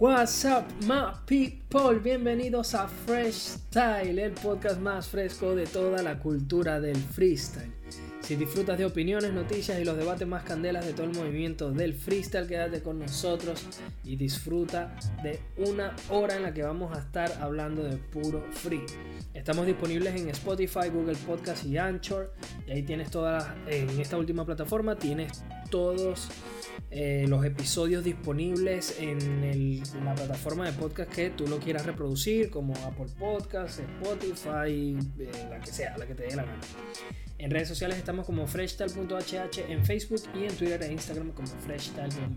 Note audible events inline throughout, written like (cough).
What's up, my people? Bienvenidos a Fresh Style, el podcast más fresco de toda la cultura del freestyle. Si disfrutas de opiniones, noticias y los debates más candelas de todo el movimiento del freestyle, quédate con nosotros y disfruta de una hora en la que vamos a estar hablando de puro free. Estamos disponibles en Spotify, Google Podcast y Anchor. Y ahí tienes todas, en esta última plataforma tienes todos eh, los episodios disponibles en, la plataforma de podcast que tú lo quieras reproducir, como Apple Podcasts, Spotify, eh, la que sea, la que te dé la gana. En redes sociales estamos como freshtal.hh en Facebook y en Twitter e Instagram como freshtal-hh.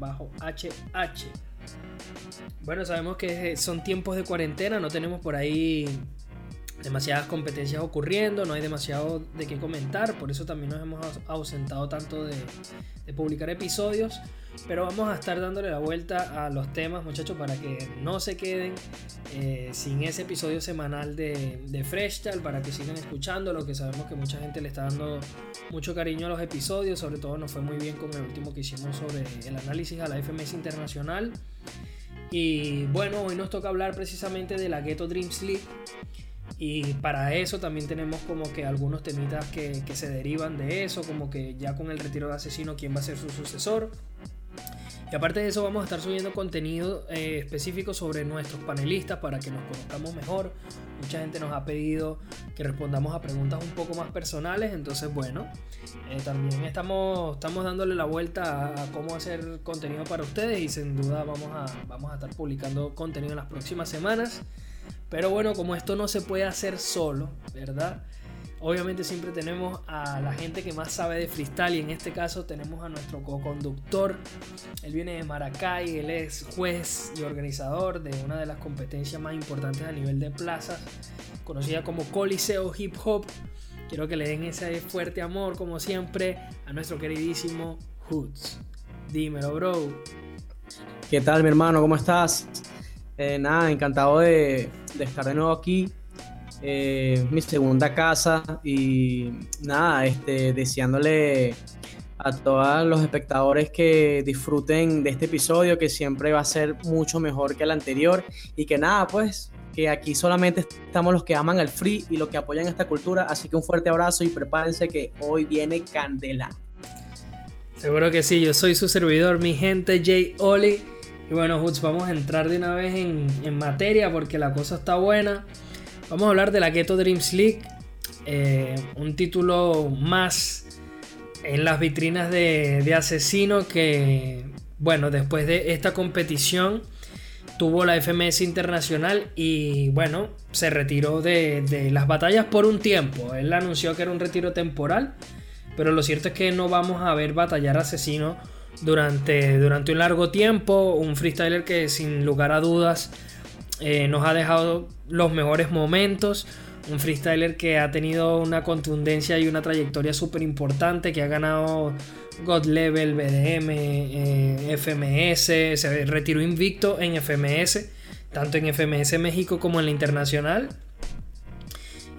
Bueno, sabemos que son tiempos de cuarentena, no tenemos por ahí demasiadas competencias ocurriendo, no hay demasiado de qué comentar, por eso también nos hemos ausentado tanto de, publicar episodios, pero vamos a estar dándole la vuelta a los temas muchachos para que no se queden eh, sin ese episodio semanal de, de Fresh para que sigan escuchando, lo que sabemos que mucha gente le está dando mucho cariño a los episodios, sobre todo nos fue muy bien con el último que hicimos sobre el análisis a la FMS Internacional. Y bueno, hoy nos toca hablar precisamente de la Ghetto Dreams League y para eso también tenemos como que algunos temitas que, se derivan de eso, como que ya con el retiro de asesino, quién va a ser su sucesor. Y aparte de eso vamos a estar subiendo contenido eh, específico sobre nuestros panelistas para que nos conozcamos mejor. Mucha gente nos ha pedido que respondamos a preguntas un poco más personales, entonces bueno, eh, también estamos, estamos dándole la vuelta a, cómo hacer contenido para ustedes y sin duda vamos a, vamos a estar publicando contenido en las próximas semanas. Pero bueno, como esto no se puede hacer solo, ¿verdad? Obviamente siempre tenemos a la gente que más sabe de freestyle y en este caso tenemos a nuestro co-conductor. Él viene de Maracay, él es juez y organizador de una de las competencias más importantes a nivel de plazas, conocida como Coliseo Hip Hop. Quiero que le den ese fuerte amor, como siempre, a nuestro queridísimo Hoods. Dímelo, bro. ¿Qué tal, mi hermano? ¿Cómo estás? Eh, nada, encantado de, estar de nuevo aquí. Eh, mi segunda casa y nada, este, deseándole a todos los espectadores que disfruten de este episodio que siempre va a ser mucho mejor que el anterior y que nada, pues que aquí solamente estamos los que aman el free y los que apoyan esta cultura, así que un fuerte abrazo y prepárense que hoy viene Candela. Seguro que sí, yo soy su servidor, mi gente Jay Oli y bueno, Hoods, vamos a entrar de una vez en, materia porque la cosa está buena. Vamos a hablar de la Ghetto Dreams League, eh, un título más en las vitrinas de, Asesino que, bueno, después de esta competición tuvo la FMS Internacional y bueno, se retiró de, de, las batallas por un tiempo. Él anunció que era un retiro temporal, pero lo cierto es que no vamos a ver batallar Asesino durante, durante un largo tiempo. Un freestyler que sin lugar a dudas eh, nos ha dejado los mejores momentos. Un freestyler que ha tenido una contundencia y una trayectoria súper importante, que ha ganado God Level, BDM, eh, FMS, se retiró invicto en FMS, tanto en FMS México como en la internacional.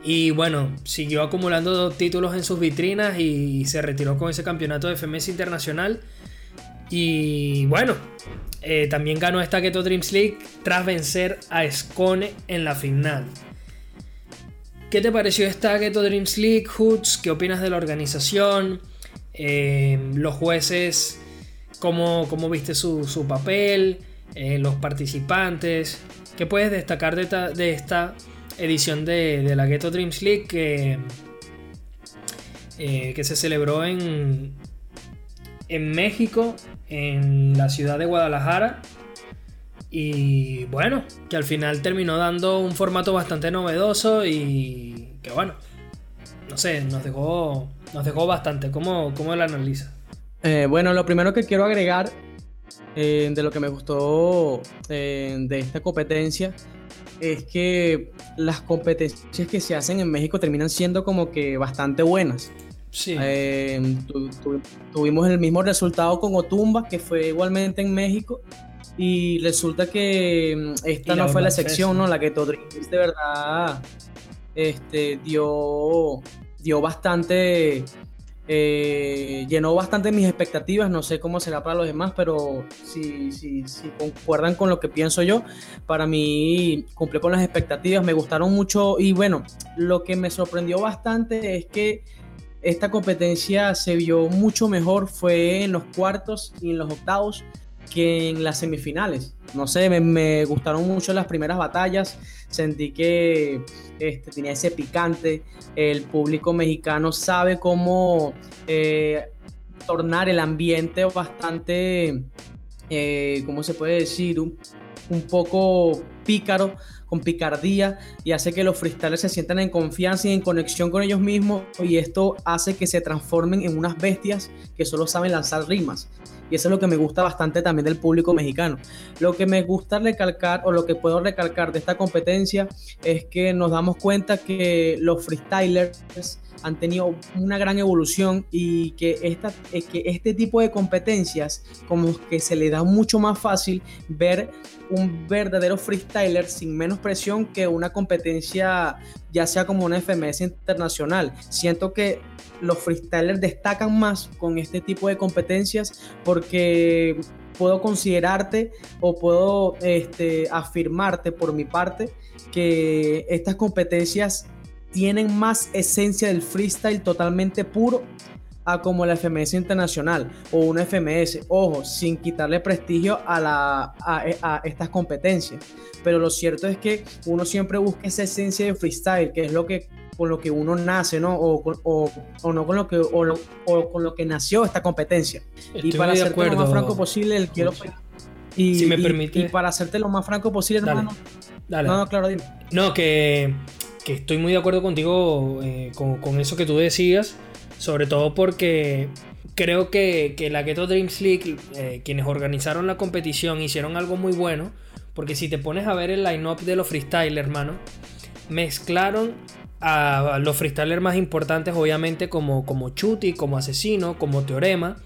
Y bueno, siguió acumulando títulos en sus vitrinas y se retiró con ese campeonato de FMS internacional. Y bueno, eh, también ganó esta Keto Dreams League tras vencer a Scone en la final. ¿Qué te pareció esta Keto Dreams League, Hoods? ¿Qué opinas de la organización? Eh, los jueces, ¿cómo, cómo viste su, papel? Eh, los participantes. ¿Qué puedes destacar de, esta edición de, la Ghetto Dreams League que, que se celebró en, en México, en la ciudad de Guadalajara. Y bueno, que al final terminó dando un formato bastante novedoso y que bueno, no sé, nos dejó, nos dejó bastante. ¿Cómo, cómo lo analiza? Eh, bueno, lo primero que quiero agregar eh, de lo que me gustó eh, de esta competencia es que las competencias que se hacen en México terminan siendo como que bastante buenas. Sí. Eh, tuvimos el mismo resultado con Otumba, que fue igualmente en México. Y resulta que mm, esta no fue la sección, ¿no? La que Todriz de verdad este, dio, dio bastante eh, llenó bastante mis expectativas, no sé cómo será para los demás, pero si, si, si, concuerdan con lo que pienso yo, para mí cumplió con las expectativas, me gustaron mucho y bueno, lo que me sorprendió bastante es que esta competencia se vio mucho mejor, fue en los cuartos y en los octavos que en las semifinales. No sé, me, gustaron mucho las primeras batallas, sentí que este, tenía ese picante, el público mexicano sabe cómo eh, tornar el ambiente bastante, eh, ¿cómo se puede decir? Un, poco pícaro con picardía y hace que los freestylers se sientan en confianza y en conexión con ellos mismos y esto hace que se transformen en unas bestias que solo saben lanzar rimas. Y eso es lo que me gusta bastante también del público mexicano. Lo que me gusta recalcar o lo que puedo recalcar de esta competencia es que nos damos cuenta que los freestylers han tenido una gran evolución y que, esta, que este tipo de competencias como que se le da mucho más fácil ver un verdadero freestyler sin menos presión que una competencia ya sea como una FMS internacional. Siento que los freestylers destacan más con este tipo de competencias porque puedo considerarte o puedo este, afirmarte por mi parte que estas competencias tienen más esencia del freestyle totalmente puro a como la FMS internacional o una FMS, ojo, sin quitarle prestigio a, la, a, estas competencias. Pero lo cierto es que uno siempre busca esa esencia de freestyle, que es lo que con lo que uno nace, ¿no? O, o, no con lo que o, con lo que nació esta competencia. y para hacerte lo más franco posible, el quiero y, si me permite. Y, para hacerte lo más franco posible, hermano. Dale. No, no, claro, dime. No, que que estoy muy de acuerdo contigo eh, con, eso que tú decías, sobre todo porque creo que, la Ghetto Dreams League, eh, quienes organizaron la competición, hicieron algo muy bueno, porque si te pones a ver el line-up de los freestylers, hermano, mezclaron a los freestylers más importantes, obviamente, como, como Chuti, como Asesino, como Teorema,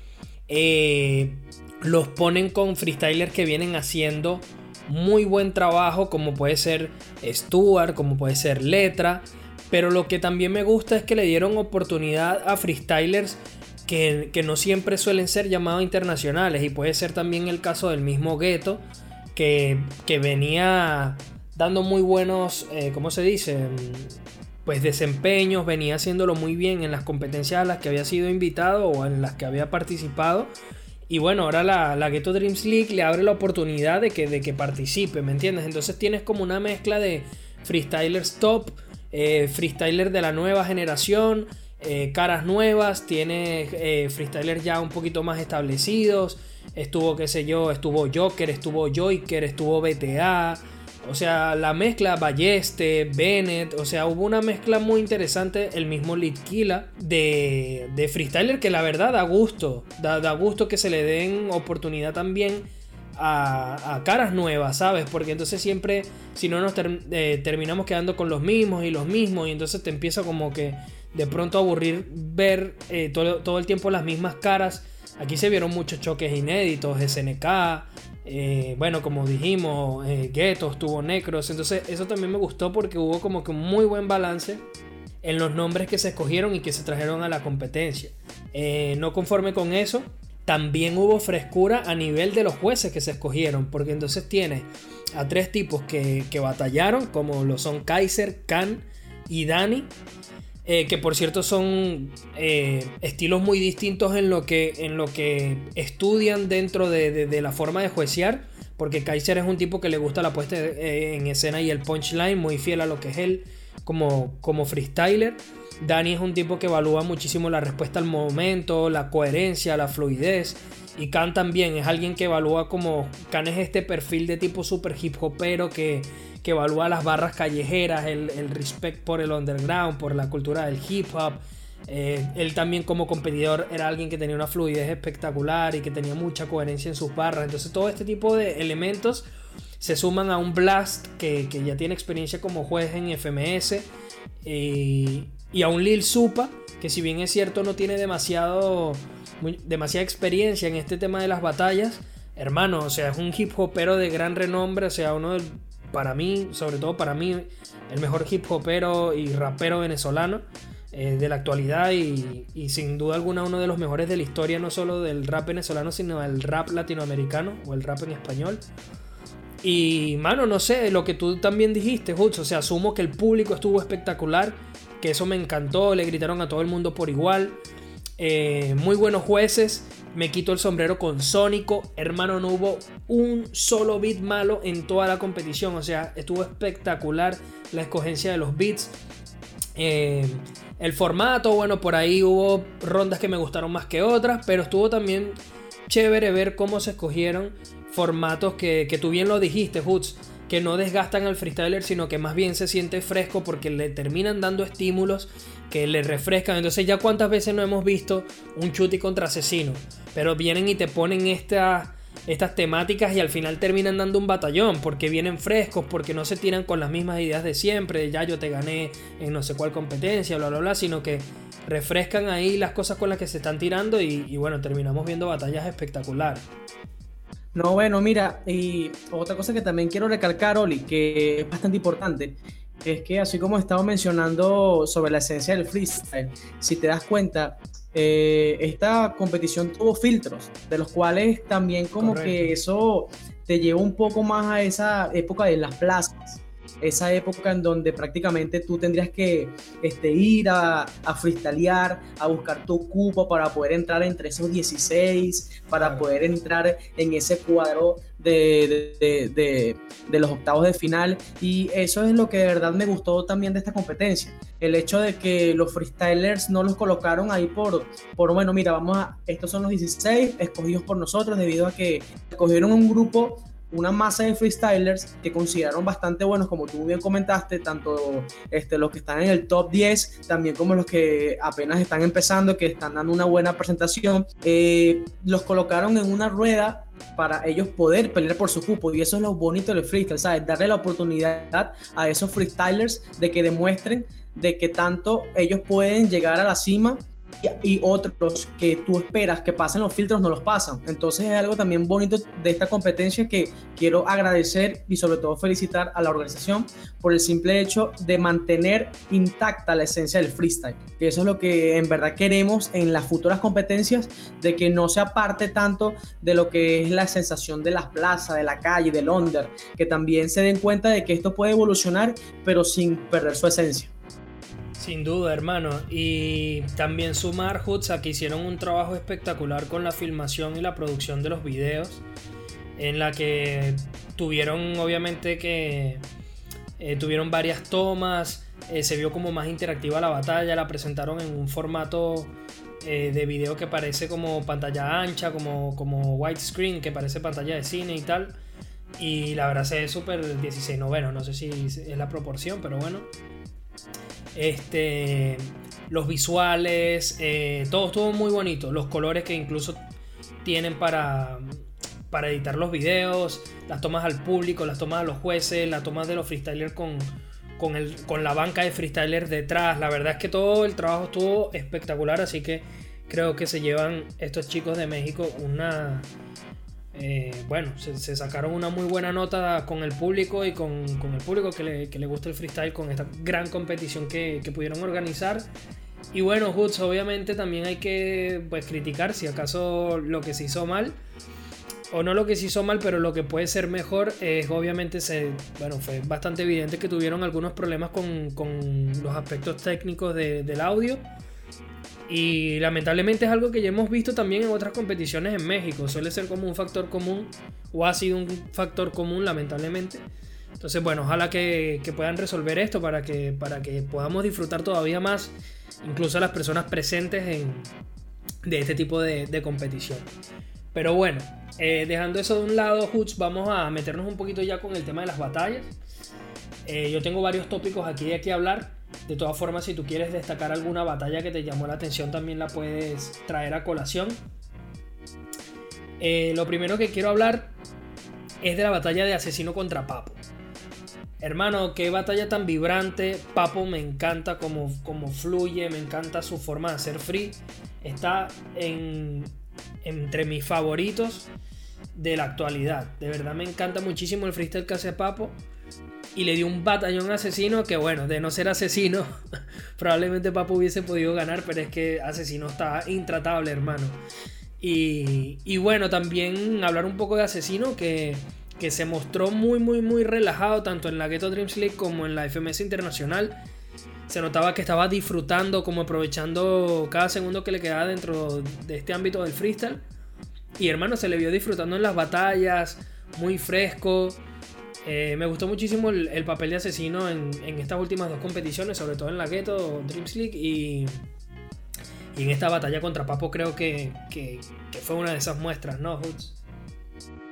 eh, los ponen con freestylers que vienen haciendo muy buen trabajo como puede ser Stuart, como puede ser Letra, pero lo que también me gusta es que le dieron oportunidad a freestylers que, no siempre suelen ser llamados internacionales. Y puede ser también el caso del mismo Ghetto que, venía dando muy buenos, eh, ¿cómo se dice? Pues desempeños, venía haciéndolo muy bien en las competencias a las que había sido invitado o en las que había participado y bueno, ahora la, la Ghetto Dreams League le abre la oportunidad de que, de que participe, ¿me entiendes? Entonces tienes como una mezcla de freestylers top, eh, freestylers de la nueva generación, eh, caras nuevas, tienes eh, freestylers ya un poquito más establecidos. Estuvo, qué sé yo, estuvo Joker, estuvo Joker, estuvo BTA. O sea, la mezcla Balleste, Bennett, o sea, hubo una mezcla muy interesante, el mismo Litkila de, de freestyler que la verdad da gusto, da, gusto que se le den oportunidad también a, caras nuevas, ¿sabes? Porque entonces siempre, si no nos eh, terminamos quedando con los mismos y los mismos, y entonces te empieza como que de pronto aburrir ver eh, todo, todo el tiempo las mismas caras. Aquí se vieron muchos choques inéditos, SNK, eh, bueno, como dijimos, eh, Guetos, tuvo Necros. Entonces, eso también me gustó porque hubo como que un muy buen balance en los nombres que se escogieron y que se trajeron a la competencia. Eh, no conforme con eso, también hubo frescura a nivel de los jueces que se escogieron, porque entonces tienes a tres tipos que, que batallaron, como lo son Kaiser, Khan y Dani, eh, que por cierto son eh, estilos muy distintos en lo que, en lo que estudian dentro de, la forma de juecear, porque Kaiser es un tipo que le gusta la puesta eh, en escena y el punchline, muy fiel a lo que es él como, como freestyler. Dani es un tipo que evalúa muchísimo la respuesta al momento, la coherencia, la fluidez. Y Khan también es alguien que evalúa como. Khan es este perfil de tipo super hip hopero que, que evalúa las barras callejeras, el, el respect por el underground, por la cultura del hip hop. Eh, él también como competidor era alguien que tenía una fluidez espectacular y que tenía mucha coherencia en sus barras. Entonces todo este tipo de elementos se suman a un Blast que, que ya tiene experiencia como juez en FMS y, y, a un Lil Supa que si bien es cierto no tiene demasiado, demasiada experiencia en este tema de las batallas. Hermano, o sea, es un hip hopero de gran renombre, o sea, uno del para mí, sobre todo para mí, el mejor hip hopero y rapero venezolano. eh, de la actualidad y, sin duda alguna uno de los mejores de la historia, no solo del rap venezolano, sino del rap latinoamericano o el rap en español. Y, mano, no sé, lo que tú también dijiste, Hutz, o sea, asumo que el público estuvo espectacular, que eso me encantó, le gritaron a todo el mundo por igual. Eh, muy buenos jueces, me quito el sombrero con Sónico, hermano, no hubo un solo beat malo en toda la competición, o sea, estuvo espectacular la escogencia de los beats. Eh, el formato, bueno, por ahí hubo rondas que me gustaron más que otras, pero estuvo también chévere ver cómo se escogieron formatos que, que tú bien lo dijiste, Hoots, que no desgastan al freestyler, sino que más bien se siente fresco porque le terminan dando estímulos que le refrescan. Entonces ya cuántas veces no hemos visto un chuti contra asesino, pero vienen y te ponen esta estas temáticas y al final terminan dando un batallón porque vienen frescos, porque no se tiran con las mismas ideas de siempre, ya yo te gané en no sé cuál competencia, bla, bla, bla, sino que refrescan ahí las cosas con las que se están tirando y, bueno, terminamos viendo batallas espectaculares. No, bueno, mira, y otra cosa que también quiero recalcar, Oli, que es bastante importante, es que así como estaba mencionando sobre la esencia del freestyle, si te das cuenta, eh, esta competición tuvo filtros, de los cuales también como que eso te lleva un poco más a esa época de las plazas esa época en donde prácticamente tú tendrías que este, ir a, a freestylear, a buscar tu cupo para poder entrar entre esos 16, para poder entrar en ese cuadro de, los octavos de final. Y eso es lo que de verdad me gustó también de esta competencia. El hecho de que los freestylers no los colocaron ahí por, por bueno, mira, vamos a, estos son los 16 escogidos por nosotros debido a que escogieron un grupo una masa de freestylers que consideraron bastante buenos, como tú bien comentaste, tanto este, los que están en el top 10, también como los que apenas están empezando, que están dando una buena presentación, eh, los colocaron en una rueda para ellos poder pelear por su cupo y eso es lo bonito del freestyle, ¿sabes? Darle la oportunidad a esos freestylers de que demuestren de que tanto ellos pueden llegar a la cima y otros que tú esperas que pasen los filtros no los pasan. Entonces es algo también bonito de esta competencia que quiero agradecer y sobre todo felicitar a la organización por el simple hecho de mantener intacta la esencia del freestyle. Que eso es lo que en verdad queremos en las futuras competencias, de que no se aparte tanto de lo que es la sensación de las plazas, de la calle, del under, que también se den cuenta de que esto puede evolucionar pero sin perder su esencia. Sin duda, hermano. Y también sumar Hoods que hicieron un trabajo espectacular con la filmación y la producción de los videos. En la que tuvieron, obviamente, que eh, tuvieron varias tomas. Eh, se vio como más interactiva la batalla. La presentaron en un formato eh, de video que parece como pantalla ancha, como, como widescreen, que parece pantalla de cine y tal. Y la verdad se ve súper 16 noveno. No sé si es la proporción, pero bueno. Este, los visuales, eh, todo estuvo muy bonito. Los colores que incluso tienen para, para editar los videos, las tomas al público, las tomas a los jueces, las tomas de los freestylers con, con, el, con la banca de freestylers detrás. La verdad es que todo el trabajo estuvo espectacular, así que creo que se llevan estos chicos de México una, eh, bueno, se, sacaron una muy buena nota con el público y con, el público que le, gusta el freestyle con esta gran competición que, pudieron organizar. Y bueno, Hoods, obviamente también hay que pues, criticar si acaso lo que se hizo mal, o no lo que se hizo mal, pero lo que puede ser mejor es obviamente, se, bueno, fue bastante evidente que tuvieron algunos problemas con, los aspectos técnicos del audio. Y lamentablemente es algo que ya hemos visto también en otras competiciones en México. Suele ser como un factor común, o ha sido un factor común, lamentablemente. Entonces, bueno, ojalá que, puedan resolver esto para que, para que podamos disfrutar todavía más, incluso las personas presentes en, de este tipo de, competición. Pero bueno, eh, dejando eso de un lado, Hoots, vamos a meternos un poquito ya con el tema de las batallas. Eh, yo tengo varios tópicos aquí de que hablar. De todas formas, si tú quieres destacar alguna batalla que te llamó la atención, también la puedes traer a colación. Eh, lo primero que quiero hablar es de la batalla de asesino contra Papo. Hermano, qué batalla tan vibrante. Papo me encanta como, fluye, me encanta su forma de hacer free. Está en, entre mis favoritos de la actualidad. De verdad me encanta muchísimo el freestyle que hace Papo. Y le dio un batallón asesino que bueno, de no ser asesino, (laughs) probablemente Papo hubiese podido ganar, pero es que asesino está intratable, hermano. Y, y bueno, también hablar un poco de asesino que, que se mostró muy, muy, muy relajado tanto en la Ghetto Dreams League como en la FMS Internacional. Se notaba que estaba disfrutando, como aprovechando cada segundo que le quedaba dentro de este ámbito del freestyle. Y hermano, se le vio disfrutando en las batallas, muy fresco. Eh, me gustó muchísimo el, papel de asesino en, estas últimas dos competiciones, sobre todo en la Ghetto Dreams League y, en esta batalla contra Papo creo que, fue una de esas muestras, ¿no, Hoods?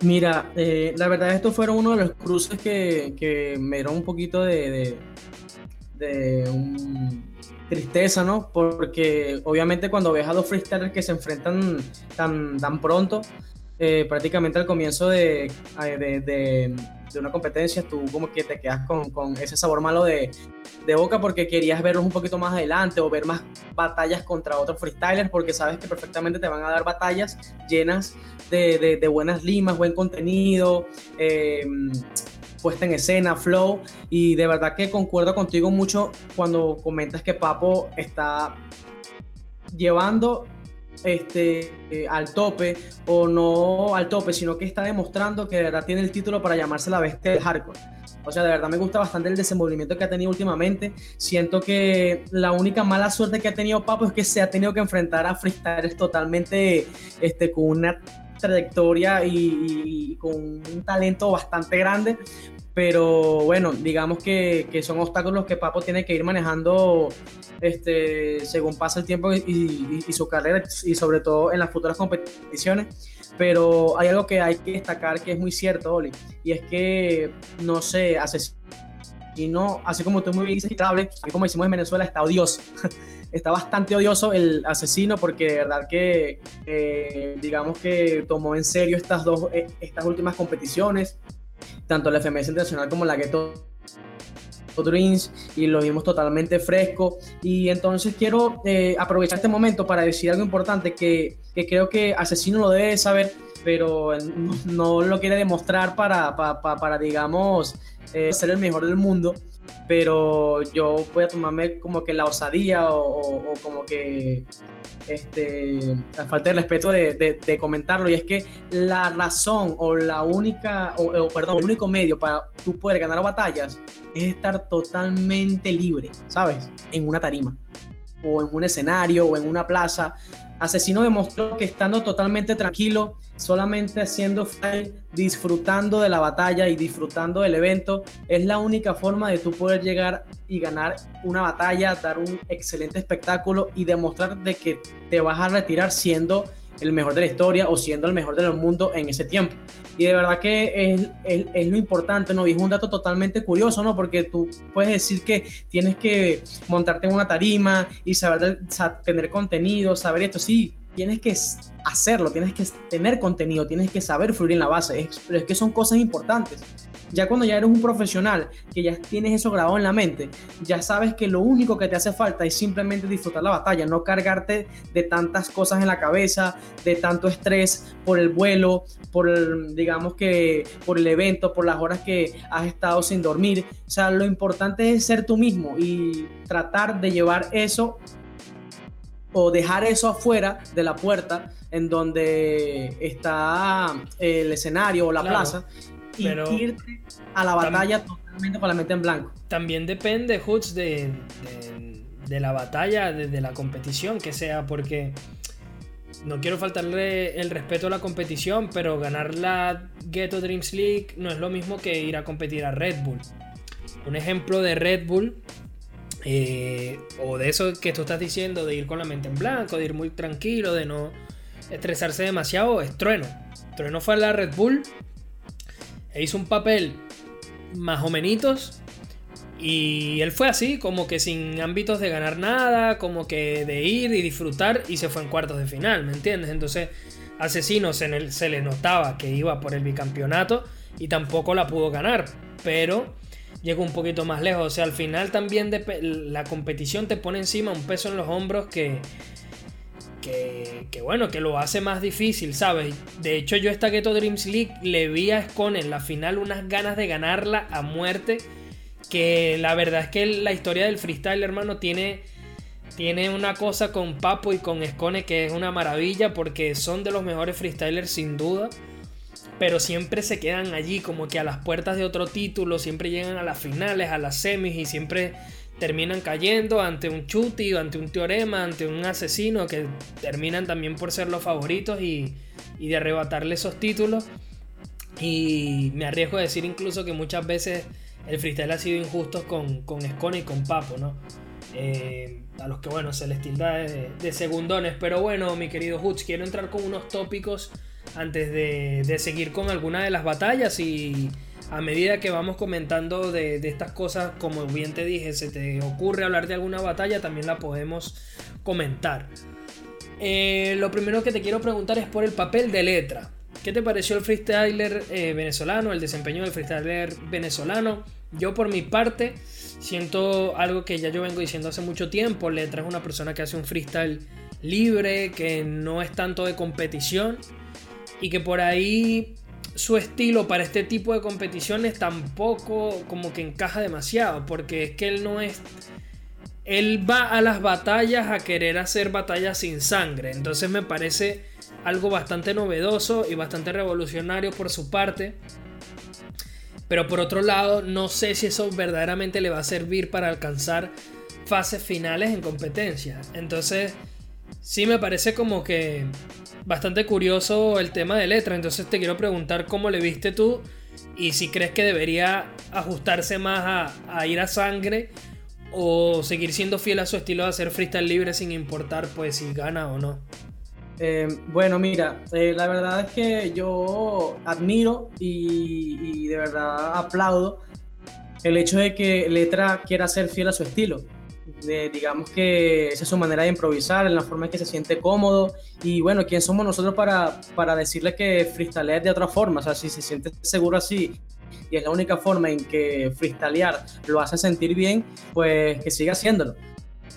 Mira, eh, la verdad estos fueron uno de los cruces que, me dieron un poquito de, tristeza, ¿no? Porque obviamente cuando ves a dos freestylers que se enfrentan tan, tan pronto, eh, prácticamente al comienzo de, de, una competencia, tú como que te quedas con, con ese sabor malo de, boca porque querías verlos un poquito más adelante o ver más batallas contra otros freestylers porque sabes que perfectamente te van a dar batallas llenas de, buenas limas, buen contenido. Eh, puesta en escena, flow, y de verdad que concuerdo contigo mucho cuando comentas que Papo está llevando este, eh, al tope, o no al tope, sino que está demostrando que de verdad tiene el título para llamarse la bestia del hardcore. O sea, de verdad me gusta bastante el desenvolvimiento que ha tenido últimamente. Siento que la única mala suerte que ha tenido Papo es que se ha tenido que enfrentar a freestylers totalmente este, con una trayectoria y, con un talento bastante grande, pero bueno, digamos que, que, son obstáculos que Papo tiene que ir manejando este, según pasa el tiempo y, su carrera y sobre todo en las futuras competiciones. Pero hay algo que hay que destacar que es muy cierto, Oli, y es que, no sé, asesino, así como tú muy bien dices, como decimos en Venezuela, está odioso. (laughs) está bastante odioso el asesino porque de verdad que, eh, digamos que tomó en serio estas dos, eh, estas últimas competiciones tanto la FMS Internacional como la Ghetto Dreams y lo vimos totalmente fresco. Y entonces quiero eh, aprovechar este momento para decir algo importante que, que, creo que Asesino lo debe saber, pero no, lo quiere demostrar para, para, para digamos, eh, ser el mejor del mundo pero yo voy a tomarme como que la osadía o, como que este, la falta de respeto de, comentarlo y es que la razón o la única, o, perdón, el único medio para tú poder ganar batallas es estar totalmente libre, ¿sabes? En una tarima o en un escenario o en una plaza Asesino demostró que estando totalmente tranquilo, solamente haciendo file, disfrutando de la batalla y disfrutando del evento, es la única forma de tú poder llegar y ganar una batalla, dar un excelente espectáculo y demostrar de que te vas a retirar siendo el mejor de la historia o siendo el mejor del mundo en ese tiempo. Y de verdad que es, es, lo importante, ¿no? Y es un dato totalmente curioso, ¿no? Porque tú puedes decir que tienes que montarte en una tarima y saber, tener contenido, saber esto, sí, tienes que hacerlo, tienes que tener contenido, tienes que saber fluir en la base, pero es que son cosas importantes. Ya cuando ya eres un profesional, que ya tienes eso grabado en la mente, ya sabes que lo único que te hace falta es simplemente disfrutar la batalla, no cargarte de tantas cosas en la cabeza, de tanto estrés por el vuelo, por el, digamos que por el evento, por las horas que has estado sin dormir. O sea, lo importante es ser tú mismo y tratar de llevar eso o dejar eso afuera de la puerta en donde está el escenario o la plaza y irte a la batalla totalmente con la mente en blanco. También depende, Hoods, de, de, la batalla, de, la competición que sea, porque no quiero faltarle el respeto a la competición, pero ganar la Ghetto Dreams League no es lo mismo que ir a competir a Red Bull. Un ejemplo de Red Bull, eh, o de eso que tú estás diciendo, de ir con la mente en blanco, de ir muy tranquilo, de no estresarse demasiado, es Trueno. Trueno fue a la Red Bull e hizo un papel más o menos. Y él fue así, como que sin ámbitos de ganar nada, como que de ir y disfrutar y se fue en cuartos de final, ¿me entiendes? Entonces, Asesinos en el, se le notaba que iba por el bicampeonato y tampoco la pudo ganar, pero llegó un poquito más lejos. O sea, al final también la competición te pone encima un peso en los hombros que, que, bueno, que lo hace más difícil, ¿sabes? De hecho, yo esta Ghetto Dreams League le vi a Scone en la final unas ganas de ganarla a muerte que la verdad es que la historia del freestyle, hermano, tiene, tiene una cosa con Papo y con Escone que es una maravilla porque son de los mejores freestylers sin duda. Pero siempre se quedan allí como que a las puertas de otro título, siempre llegan a las finales, a las semis y siempre terminan cayendo ante un chuti, ante un teorema, ante un asesino que terminan también por ser los favoritos y, y de arrebatarle esos títulos. Y me arriesgo a decir incluso que muchas veces el freestyle ha sido injusto con, con y con Papo, ¿no? Eh, a los que, bueno, se les tilda de, segundones. Pero bueno, mi querido Hutz, quiero entrar con unos tópicos antes de, seguir con alguna de las batallas y a medida que vamos comentando de, de, estas cosas, como bien te dije, se te ocurre hablar de alguna batalla, también la podemos comentar. Eh, lo primero que te quiero preguntar es por el papel de letra. ¿Qué te pareció el freestyler eh, venezolano, el desempeño del freestyler venezolano? Yo por mi parte siento algo que ya yo vengo diciendo hace mucho tiempo. Letra es una persona que hace un freestyle libre, que no es tanto de competición y que por ahí su estilo para este tipo de competiciones tampoco como que encaja demasiado, porque es que él no es... Él va a las batallas a querer hacer batallas sin sangre, entonces me parece algo bastante novedoso y bastante revolucionario por su parte. Pero por otro lado, no sé si eso verdaderamente le va a servir para alcanzar fases finales en competencia. Entonces, sí me parece como que bastante curioso el tema de letra. Entonces te quiero preguntar cómo le viste tú y si crees que debería ajustarse más a, ir a sangre o seguir siendo fiel a su estilo de hacer freestyle libre sin importar pues si gana o no. Eh, bueno, mira, eh, la verdad es que yo admiro y, de verdad aplaudo el hecho de que Letra quiera ser fiel a su estilo. Digamos que esa es su manera de improvisar, en la forma en que se siente cómodo. Y bueno, ¿quién somos nosotros para, para decirle que freestylear de otra forma? O sea, si se siente seguro así y es la única forma en que freestylear lo hace sentir bien, pues que siga haciéndolo.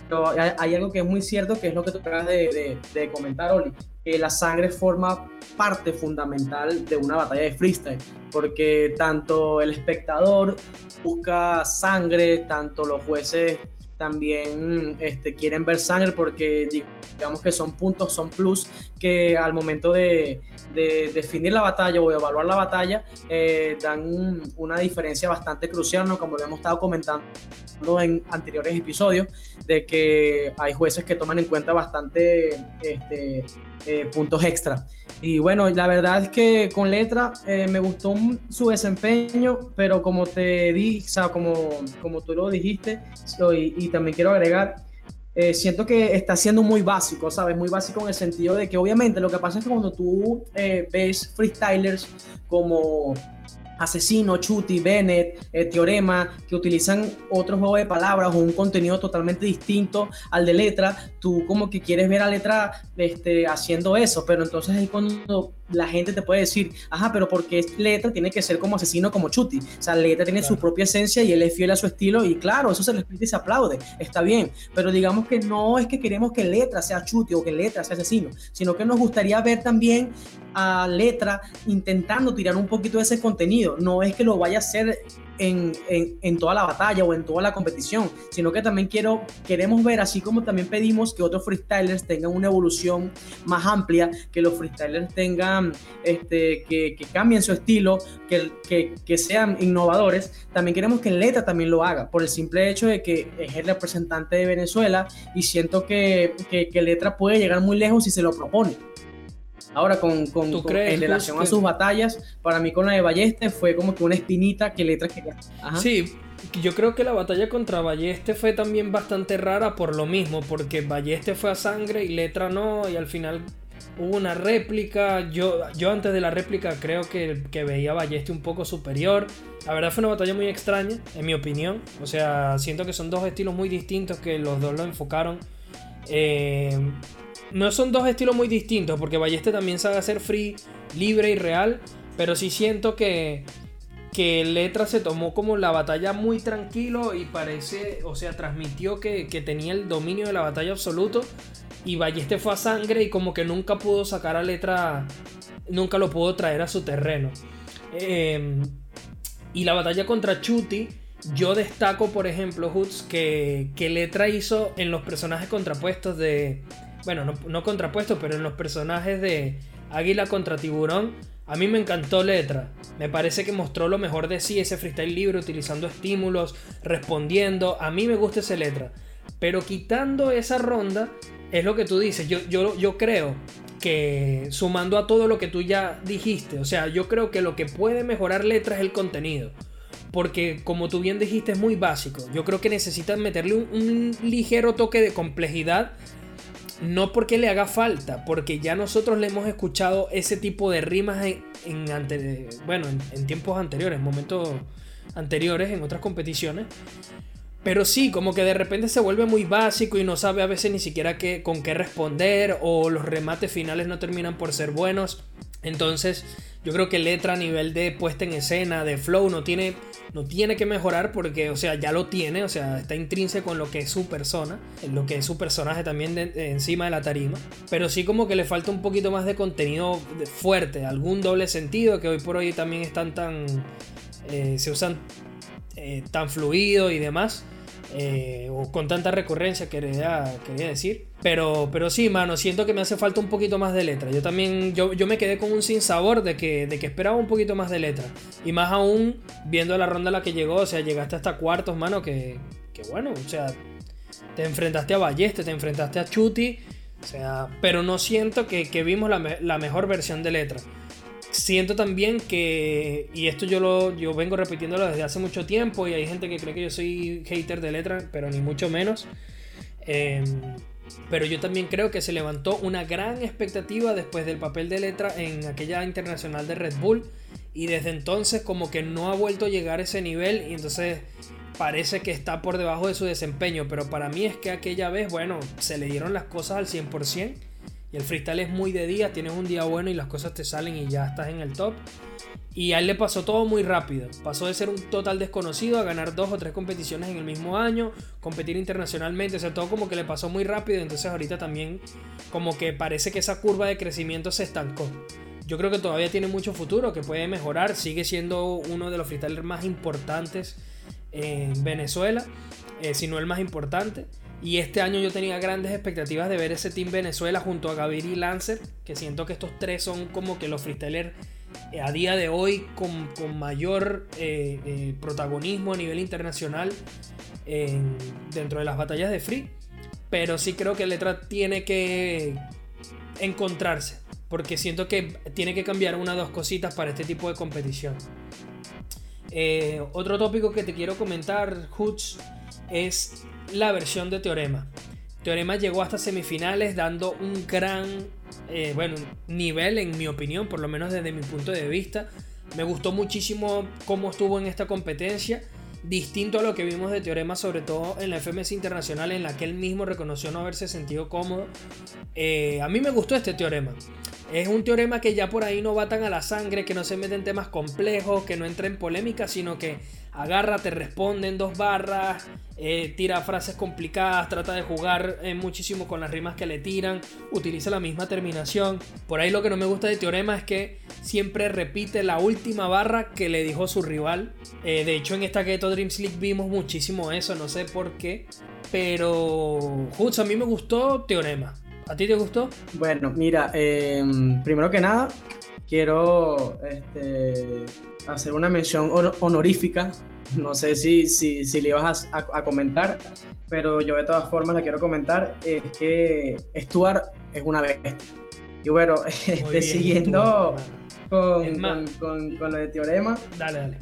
Pero hay, algo que es muy cierto, que es lo que tú acabas de, comentar, Oli, que la sangre forma parte fundamental de una batalla de freestyle, porque tanto el espectador busca sangre, tanto los jueces también este, quieren ver sangre porque digamos que son puntos, son plus que al momento de, definir la batalla o evaluar la batalla eh, dan una diferencia bastante crucial, ¿no? como lo hemos estado comentando en anteriores episodios, de que hay jueces que toman en cuenta bastante este, eh, puntos extra. Y bueno, la verdad es que con letra eh, me gustó su desempeño, pero como te dije, o sea, como, como tú lo dijiste, y, también quiero agregar, eh, siento que está siendo muy básico, ¿sabes? Muy básico en el sentido de que obviamente lo que pasa es que cuando tú ves freestylers como Asesino, Chuti, Bennett, eh, Teorema, que utilizan otro juego de palabras o un contenido totalmente distinto al de letra, tú como que quieres ver a letra este, haciendo eso, pero entonces es cuando la gente te puede decir, ajá, pero porque letra tiene que ser como asesino como Chuti. O sea, letra tiene su propia esencia y él es fiel a su estilo y claro, eso se le y se aplaude, está bien, pero digamos que no es que queremos que letra sea Chuti o que letra sea asesino, sino que nos gustaría ver también a letra intentando tirar un poquito de ese contenido. No es que lo vaya a hacer en, en, toda la batalla o en toda la competición, sino que también queremos ver, así como también pedimos que otros freestylers tengan una evolución más amplia, que los freestylers tengan, este, que, que cambien su estilo, que, que, que, sean innovadores, también queremos que Letra también lo haga, por el simple hecho de que es el representante de Venezuela y siento que, que Letra puede llegar muy lejos si se lo propone. Ahora, con, con, en relación a sus batallas, para mí con la de Balleste fue como que una espinita que Letra quería. Sí, yo creo que la batalla contra Balleste fue también bastante rara por lo mismo, porque Balleste fue a sangre y Letra no, y al final hubo una réplica. Yo, yo antes de la réplica creo que, que veía a Balleste un poco superior. La verdad fue una batalla muy extraña, en mi opinión. O sea, siento que son dos estilos muy distintos que los dos lo enfocaron. Eh, no son dos estilos muy distintos, porque Balleste también sabe hacer free, libre y real, pero sí siento que, que Letra se tomó como la batalla muy tranquilo y parece, o sea, transmitió que, tenía el dominio de la batalla absoluto. Y Balleste fue a sangre y como que nunca pudo sacar a Letra, nunca lo pudo traer a su terreno. Em, y la batalla contra Chuti yo destaco, por ejemplo, Hoods, que, que Letra hizo en los personajes contrapuestos de. Bueno, no, no contrapuestos, pero en los personajes de Águila contra Tiburón. A mí me encantó Letra. Me parece que mostró lo mejor de sí ese freestyle libre, utilizando estímulos, respondiendo. A mí me gusta ese Letra. Pero quitando esa ronda, es lo que tú dices. Yo, yo, yo creo que sumando a todo lo que tú ya dijiste, o sea, yo creo que lo que puede mejorar Letra es el contenido porque como tú bien dijiste es muy básico. Yo creo que necesitan meterle un, ligero toque de complejidad. No porque le haga falta, porque ya nosotros le hemos escuchado ese tipo de rimas en, bueno, en, tiempos anteriores, momentos anteriores, en otras competiciones. Pero sí, como que de repente se vuelve muy básico y no sabe a veces ni siquiera qué, con qué responder o los remates finales no terminan por ser buenos. Entonces, yo creo que letra a nivel de puesta en escena, de flow, no tiene, no tiene que mejorar porque, o sea, ya lo tiene, o sea, está intrínseco en lo que es su persona, en lo que es su personaje también de, encima de la tarima. Pero sí como que le falta un poquito más de contenido fuerte, algún doble sentido que hoy por hoy también están tan... Eh, se usan eh, tan fluido y demás. Eh, o con tanta recurrencia quería, quería decir. Pero, pero sí, mano, siento que me hace falta un poquito más de letra. Yo también, yo, yo me quedé con un sinsabor de que, de que esperaba un poquito más de letra. Y más aún viendo la ronda a la que llegó, o sea, llegaste hasta cuartos, mano, que, que bueno, o sea, te enfrentaste a Balleste, te enfrentaste a Chuti. O sea, pero no siento que, vimos la, la mejor versión de letra siento también que, y esto yo lo yo vengo repitiéndolo desde hace mucho tiempo y hay gente que cree que yo soy hater de letra, pero ni mucho menos. Em, pero yo también creo que se levantó una gran expectativa después del papel de letra en aquella internacional de Red Bull y desde entonces como que no ha vuelto a llegar a ese nivel y entonces parece que está por debajo de su desempeño, pero para mí es que aquella vez, bueno, se le dieron las cosas al 100% y el freestyle es muy de día, tienes un día bueno y las cosas te salen y ya estás en el top. Y a él le pasó todo muy rápido. Pasó de ser un total desconocido a ganar dos o tres competiciones en el mismo año, competir internacionalmente, o sea, todo como que le pasó muy rápido. Entonces ahorita también como que parece que esa curva de crecimiento se estancó. Yo creo que todavía tiene mucho futuro, que puede mejorar, sigue siendo uno de los freestylers más importantes en Venezuela, eh, si no el más importante. Y este año yo tenía grandes expectativas de ver ese Team Venezuela junto a Gaviria y Lancer, que siento que estos tres son como que los freestylers eh, a día de hoy con, mayor eh, eh, protagonismo a nivel internacional dentro de las batallas de free. Pero sí creo que Letra tiene que encontrarse, porque siento que tiene que cambiar una o dos cositas para este tipo de competición. otro tópico que te quiero comentar, Hoots, es la versión de Teorema. Teorema llegó hasta semifinales dando un gran eh, bueno, nivel en mi opinión, por lo menos desde mi punto de vista. Me gustó muchísimo cómo estuvo en esta competencia, distinto a lo que vimos de Teorema, sobre todo en la FMS Internacional, en la que él mismo reconoció no haberse sentido cómodo. Eh, a mí me gustó este teorema. Es un teorema que ya por ahí no va tan a la sangre, que no se mete en temas complejos, que no entra en polémica, sino que agarra, te responde en dos barras, eh, tira frases complicadas, trata de jugar eh, muchísimo con las rimas que le tiran, utiliza la misma terminación. Por ahí lo que no me gusta de Teorema es que siempre repite la última barra que le dijo su rival. Eh, de hecho, en esta Ghetto Dreams League vimos muchísimo eso, no sé por qué. Pero, justo a mí me gustó Teorema. ¿A ti te gustó? Bueno, mira, primero que nada, quiero este, hacer una mención honorífica. No sé si, si, si le ibas a, comentar, pero yo de todas formas la quiero comentar. Es que Stuart es una bestia. Y bueno, (laughs) este, siguiendo con, con, con, lo de Teorema. Dale, dale.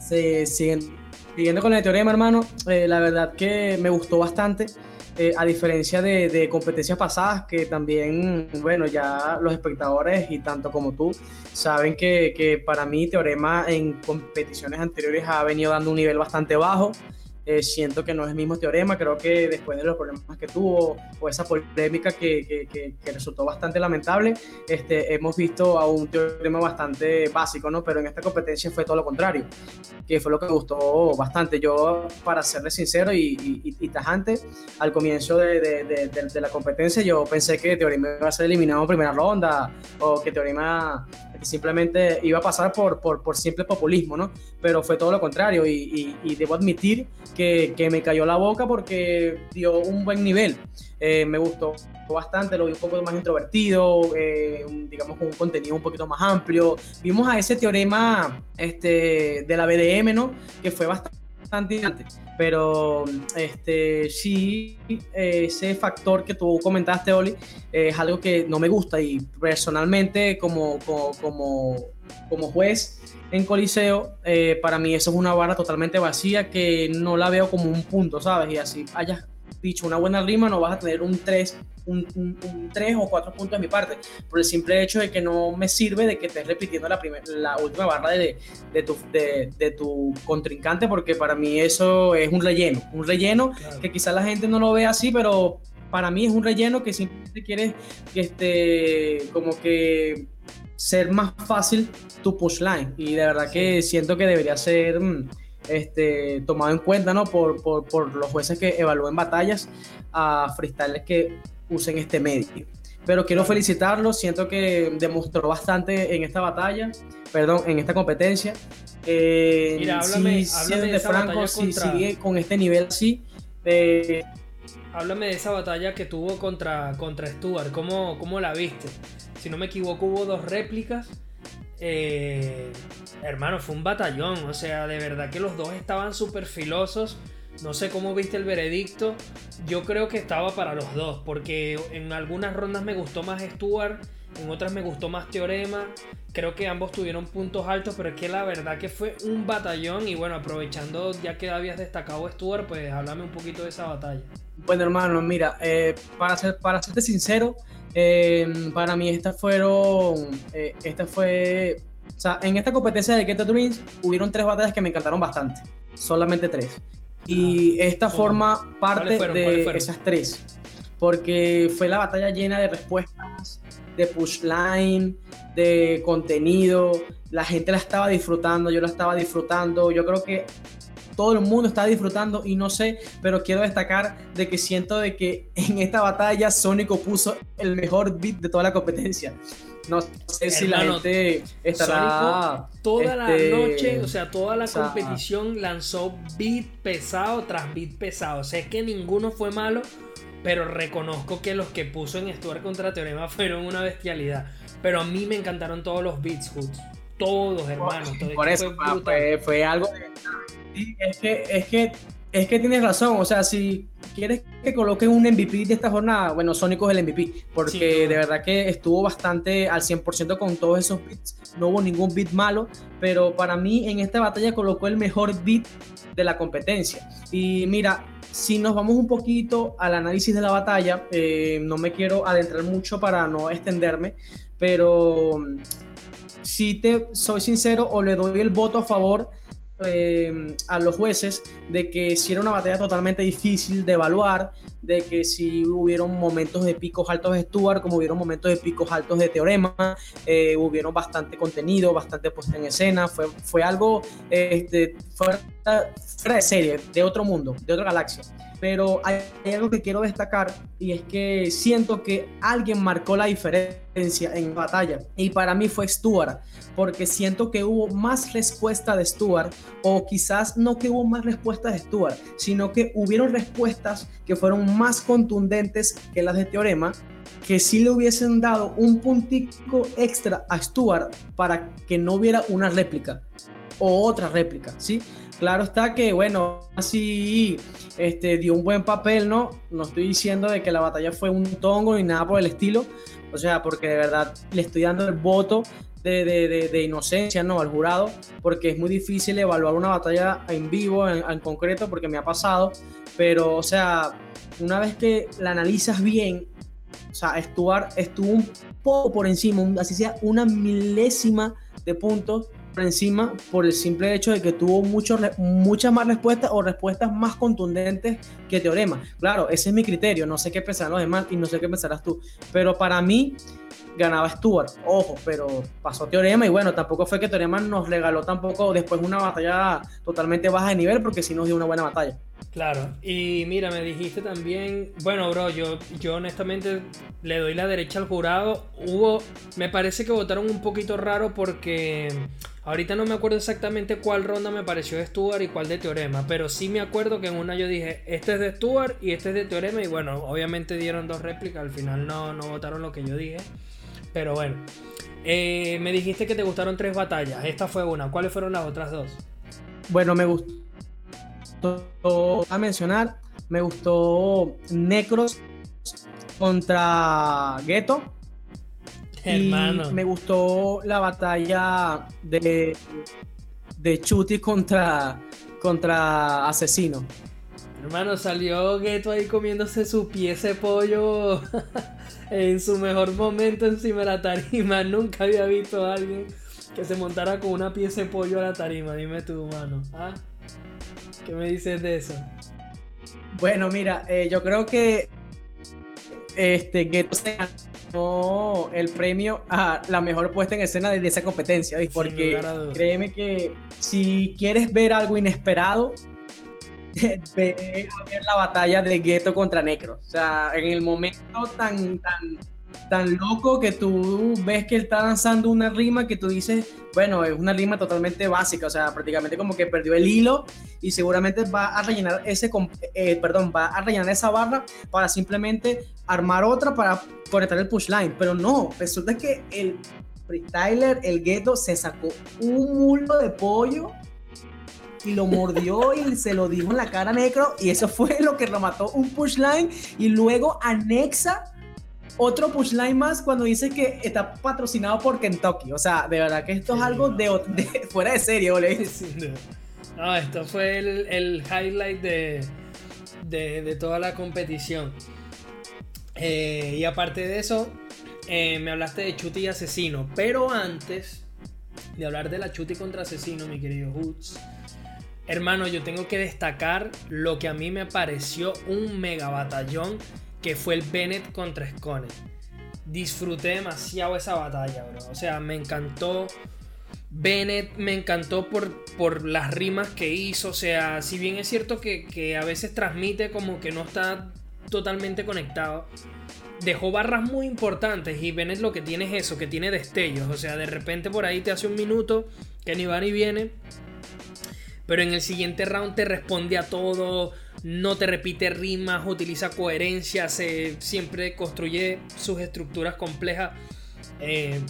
Sí, siguiendo con lo de Teorema, hermano, eh, la verdad que me gustó bastante. Eh, a diferencia de, competencias pasadas, que también, bueno, ya los espectadores y tanto como tú saben que, que para mí Teorema en competiciones anteriores ha venido dando un nivel bastante bajo. Eh, siento que no es el mismo teorema, creo que después de los problemas que tuvo o esa polémica que, que, resultó bastante lamentable, este, hemos visto a un teorema bastante básico, ¿no? Pero en esta competencia fue todo lo contrario, que fue lo que me gustó bastante. Yo, para serle sincero y, y, tajante, al comienzo de, de, de, la competencia yo pensé que teorema iba a ser eliminado en primera ronda o que teorema simplemente iba a pasar por, por, por simple populismo, ¿no? Pero fue todo lo contrario y, debo admitir que, que, me cayó la boca porque dio un buen nivel. Eh, me gustó bastante, lo vi un poco más introvertido, eh, digamos con un contenido un poquito más amplio. Vimos a ese teorema este, de la BDM, ¿no? Que fue bastante pero este, sí, ese factor que tú comentaste, Oli, es algo que no me gusta y personalmente como, como, como, juez en Coliseo, eh, para mí eso es una barra totalmente vacía que no la veo como un punto, ¿sabes? Y así hayas dicho una buena rima, no vas a tener un 3 un, un, tres o cuatro puntos de mi parte, por el simple hecho de que no me sirve de que estés repitiendo la, la última barra de, de, tu, de, de, tu contrincante, porque para mí eso es un relleno, un relleno que quizás la gente no lo ve así, pero para mí es un relleno que simplemente quieres que este, como que ser más fácil tu pushline y de verdad que siento que debería ser mm, este, tomado en cuenta ¿no? por, por, por los jueces que evalúen batallas a freestyles que usen este medio. Pero quiero felicitarlo, siento que demostró bastante en esta batalla, perdón, en esta competencia. Eh, Mira, háblame, si, de Franco, si sigue con este nivel así. Eh, háblame de esa batalla que tuvo contra, contra Stuart, ¿Cómo, ¿cómo la viste? Si no me equivoco, hubo dos réplicas. Eh, hermano, fue un batallón, o sea, de verdad que los dos estaban súper filosos no sé cómo viste el veredicto. Yo creo que estaba para los dos, porque en algunas rondas me gustó más Stuart, en otras me gustó más Teorema. Creo que ambos tuvieron puntos altos, pero es que la verdad que fue un batallón. Y bueno, aprovechando ya que habías destacado Stuart, pues háblame un poquito de esa batalla. Bueno, hermano, mira, eh, para, ser, para serte sincero, eh, para mí estas fueron. Eh, esta fue. O sea, en esta competencia de Get the Dreams hubieron tres batallas que me encantaron bastante. Solamente tres. Y esta forma parte de esas tres. Porque fue la batalla llena de respuestas, de pushline, de contenido. La gente la estaba disfrutando, yo la estaba disfrutando. Yo creo que todo el mundo está disfrutando y no sé, pero quiero destacar de que siento de que en esta batalla Sónico puso el mejor beat de toda la competencia. No sé si la gente estará. toda la este, noche, o sea, toda la competición lanzó beat pesado tras beat pesado. Sé que ninguno fue malo, pero reconozco que los que puso en Stuart contra Teorema (laughs) fueron una bestialidad. Pero a mí me encantaron todos los beats, Hoods. Todos, hermanos. Por, eso fue, fue, algo. Es que, es que es que tienes razón, o sea, si quieres que coloquen un MVP de esta jornada, bueno, Sónico es el MVP, porque de verdad que estuvo bastante al 100% con todos esos beats, no hubo ningún beat malo, pero para mí en esta batalla colocó el mejor beat de la competencia. Y mira, si nos vamos un poquito al análisis de la batalla, eh, no me quiero adentrar mucho para no extenderme, pero si te soy sincero o le doy el voto a favor eh, a los jueces de que si era una batalla totalmente difícil de evaluar, de que si hubieron momentos de picos altos de Stuart, como hubieron momentos de picos altos de Teorema, eh, hubieron bastante contenido, bastante puesta en escena, fue, fue algo este, fuera, fuera de serie, de otro mundo, de otra galaxia pero hay, algo que quiero destacar y es que siento que alguien marcó la diferencia en batalla y para mí fue Stuart, porque siento que hubo más respuesta de Stuart o quizás no que hubo más respuestas de Stuart, sino que hubieron respuestas que fueron más contundentes que las de Teorema que sí le hubiesen dado un puntico extra a Stuart para que no hubiera una réplica o otra réplica, ¿sí? Claro está que, bueno, así este, dio un buen papel, ¿no? No estoy diciendo de que la batalla fue un tongo ni nada por el estilo, o sea, porque de verdad le estoy dando el voto de, de, de, inocencia, ¿no? Al jurado, porque es muy difícil evaluar una batalla en vivo, en, en concreto, porque me ha pasado, pero, o sea, una vez que la analizas bien, o sea, Stuart estuvo un poco por encima, así sea una milésima de puntos encima por el simple hecho de que tuvo muchas más respuestas o respuestas más contundentes que Teorema. Claro, ese es mi criterio, no sé qué pensarán los demás y no sé qué pensarás tú, pero para mí ganaba Stuart, ojo, pero pasó Teorema y bueno, tampoco fue que Teorema nos regaló tampoco después una batalla totalmente baja de nivel porque sí nos dio una buena batalla. Claro, y mira, me dijiste también, bueno, bro, yo, yo honestamente le doy la derecha al jurado. Hubo, me parece que votaron un poquito raro porque ahorita no me acuerdo exactamente cuál ronda me pareció de Stuart y cuál de Teorema, pero sí me acuerdo que en una yo dije, este es de Stuart y este es de Teorema y bueno, obviamente dieron dos réplicas, al final no, no votaron lo que yo dije, pero bueno. Eh, me dijiste que te gustaron tres batallas, esta fue una, ¿cuáles fueron las otras dos? Bueno, me gustó a mencionar, me gustó Necros contra Ghetto. Hermano. Y me gustó la batalla de, de Chuti contra, contra Asesino. Hermano, salió Ghetto ahí comiéndose su pieza de pollo (laughs) en su mejor momento encima de la tarima. (laughs) Nunca había visto a alguien que se montara con una pieza de pollo a la tarima. Dime tú, mano. ¿Ah? ¿Qué me dices de eso? Bueno, mira, eh, yo creo que este Ghetto se ganó el premio a la mejor puesta en escena de esa competencia, porque créeme que si quieres ver algo inesperado, (laughs) ve a ver la batalla de Ghetto contra Necro. O sea, en el momento tan, tan tan loco que tú ves que él está lanzando una rima que tú dices, bueno, es una rima totalmente básica, o sea, prácticamente como que perdió el hilo y seguramente va a rellenar ese, eh, perdón, va a rellenar esa barra para simplemente armar otra para conectar el pushline, pero no, resulta que el freestyler, el ghetto, se sacó un mulo de pollo y lo mordió y se lo dijo en la cara negro y eso fue lo que remató un pushline y luego anexa otro pushline más cuando dice que está patrocinado por Kentucky. O sea, de verdad que esto es algo de, (laughs) fuera de serie, ¿vale? no, esto fue el, highlight de, de, toda la competición. Eh, y aparte de eso, eh, me hablaste de Chuti y Asesino. Pero antes de hablar de la Chuti contra Asesino, mi querido Hoots, hermano, yo tengo que destacar lo que a mí me pareció un mega batallón que fue el Bennett contra Scone. Disfruté demasiado esa batalla, bro. O sea, me encantó. Bennett me encantó por, por las rimas que hizo. O sea, si bien es cierto que, a veces transmite como que no está totalmente conectado, dejó barras muy importantes y Bennett lo que tiene es eso, que tiene destellos. O sea, de repente por ahí te hace un minuto que ni va ni viene. Pero en el siguiente round te responde a todo, no te repite rimas, utiliza coherencia, se, siempre construye sus estructuras complejas. Eh,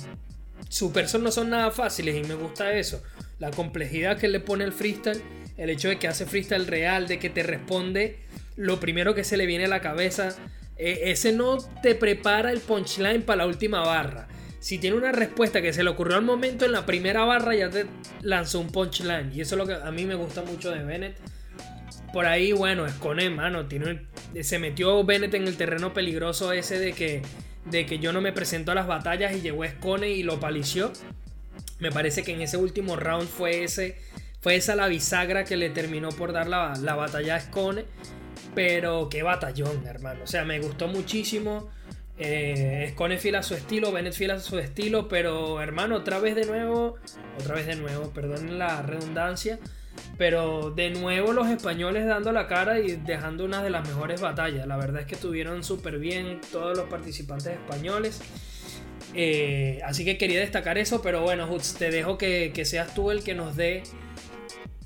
sus versos no son nada fáciles y me gusta eso. La complejidad que le pone el freestyle, el hecho de que hace freestyle real, de que te responde lo primero que se le viene a la cabeza. Eh, ese no te prepara el punchline para la última barra. Si tiene una respuesta que se le ocurrió al momento en la primera barra, ya te lanzó un punchline. Y eso es lo que a mí me gusta mucho de Bennett por ahí, bueno, Escone, mano, tiene, se metió Bennett en el terreno peligroso ese de que, de que yo no me presento a las batallas y llegó Escone y lo palició. Me parece que en ese último round fue, ese, fue esa la bisagra que le terminó por dar la, batalla a Escone. Pero qué batallón, hermano. O sea, me gustó muchísimo. Eh, Scone fila su estilo, Bennett fila su estilo, pero hermano, otra vez de nuevo, otra vez de nuevo, perdón la redundancia, pero de nuevo los españoles dando la cara y dejando una de las mejores batallas. La verdad es que estuvieron súper bien todos los participantes españoles. Eh, así que quería destacar eso, pero bueno, te dejo que, seas tú el que nos dé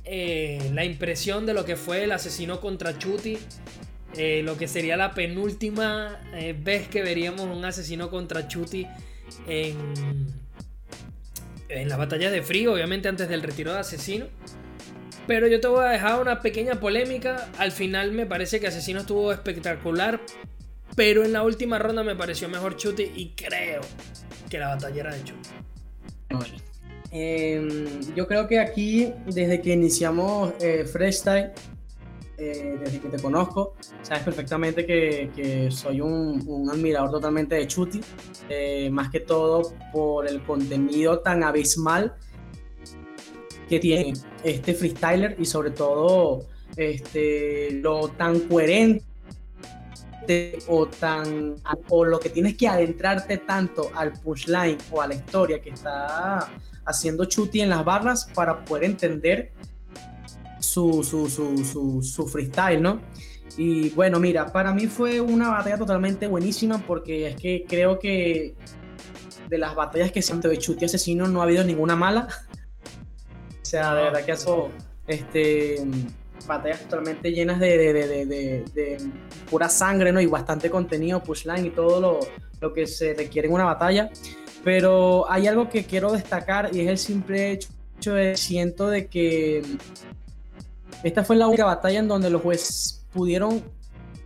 eh, la impresión de lo que fue el asesino contra Chuti. Eh, lo que sería la penúltima vez que veríamos un asesino contra Chuti en, en las batallas de frío, obviamente antes del retiro de asesino. Pero yo te voy a dejar una pequeña polémica. Al final me parece que Asesino estuvo espectacular. Pero en la última ronda me pareció mejor Chuti y creo que la batalla era de Chuti. Em, yo creo que aquí, desde que iniciamos eh, Freestyle, eh, desde que te conozco, sabes perfectamente que, soy un, admirador totalmente de Chuti, eh, más que todo por el contenido tan abismal que tiene este freestyler y sobre todo este, lo tan coherente o tan o lo que tienes que adentrarte tanto al punchline o a la historia que está haciendo Chuti en las barras para poder entender su, su, freestyle, ¿no? Y bueno, mira, para mí fue una batalla totalmente buenísima porque es que creo que de las batallas que se han de Chuti Asesino no ha habido ninguna mala. Sea, de verdad que eso, este, batallas totalmente llenas de, de, pura sangre, ¿no? Y bastante contenido, pushline y todo lo, lo que se requiere en una batalla. Pero hay algo que quiero destacar y es el simple hecho de siento de que esta fue la única batalla en donde los jueces pudieron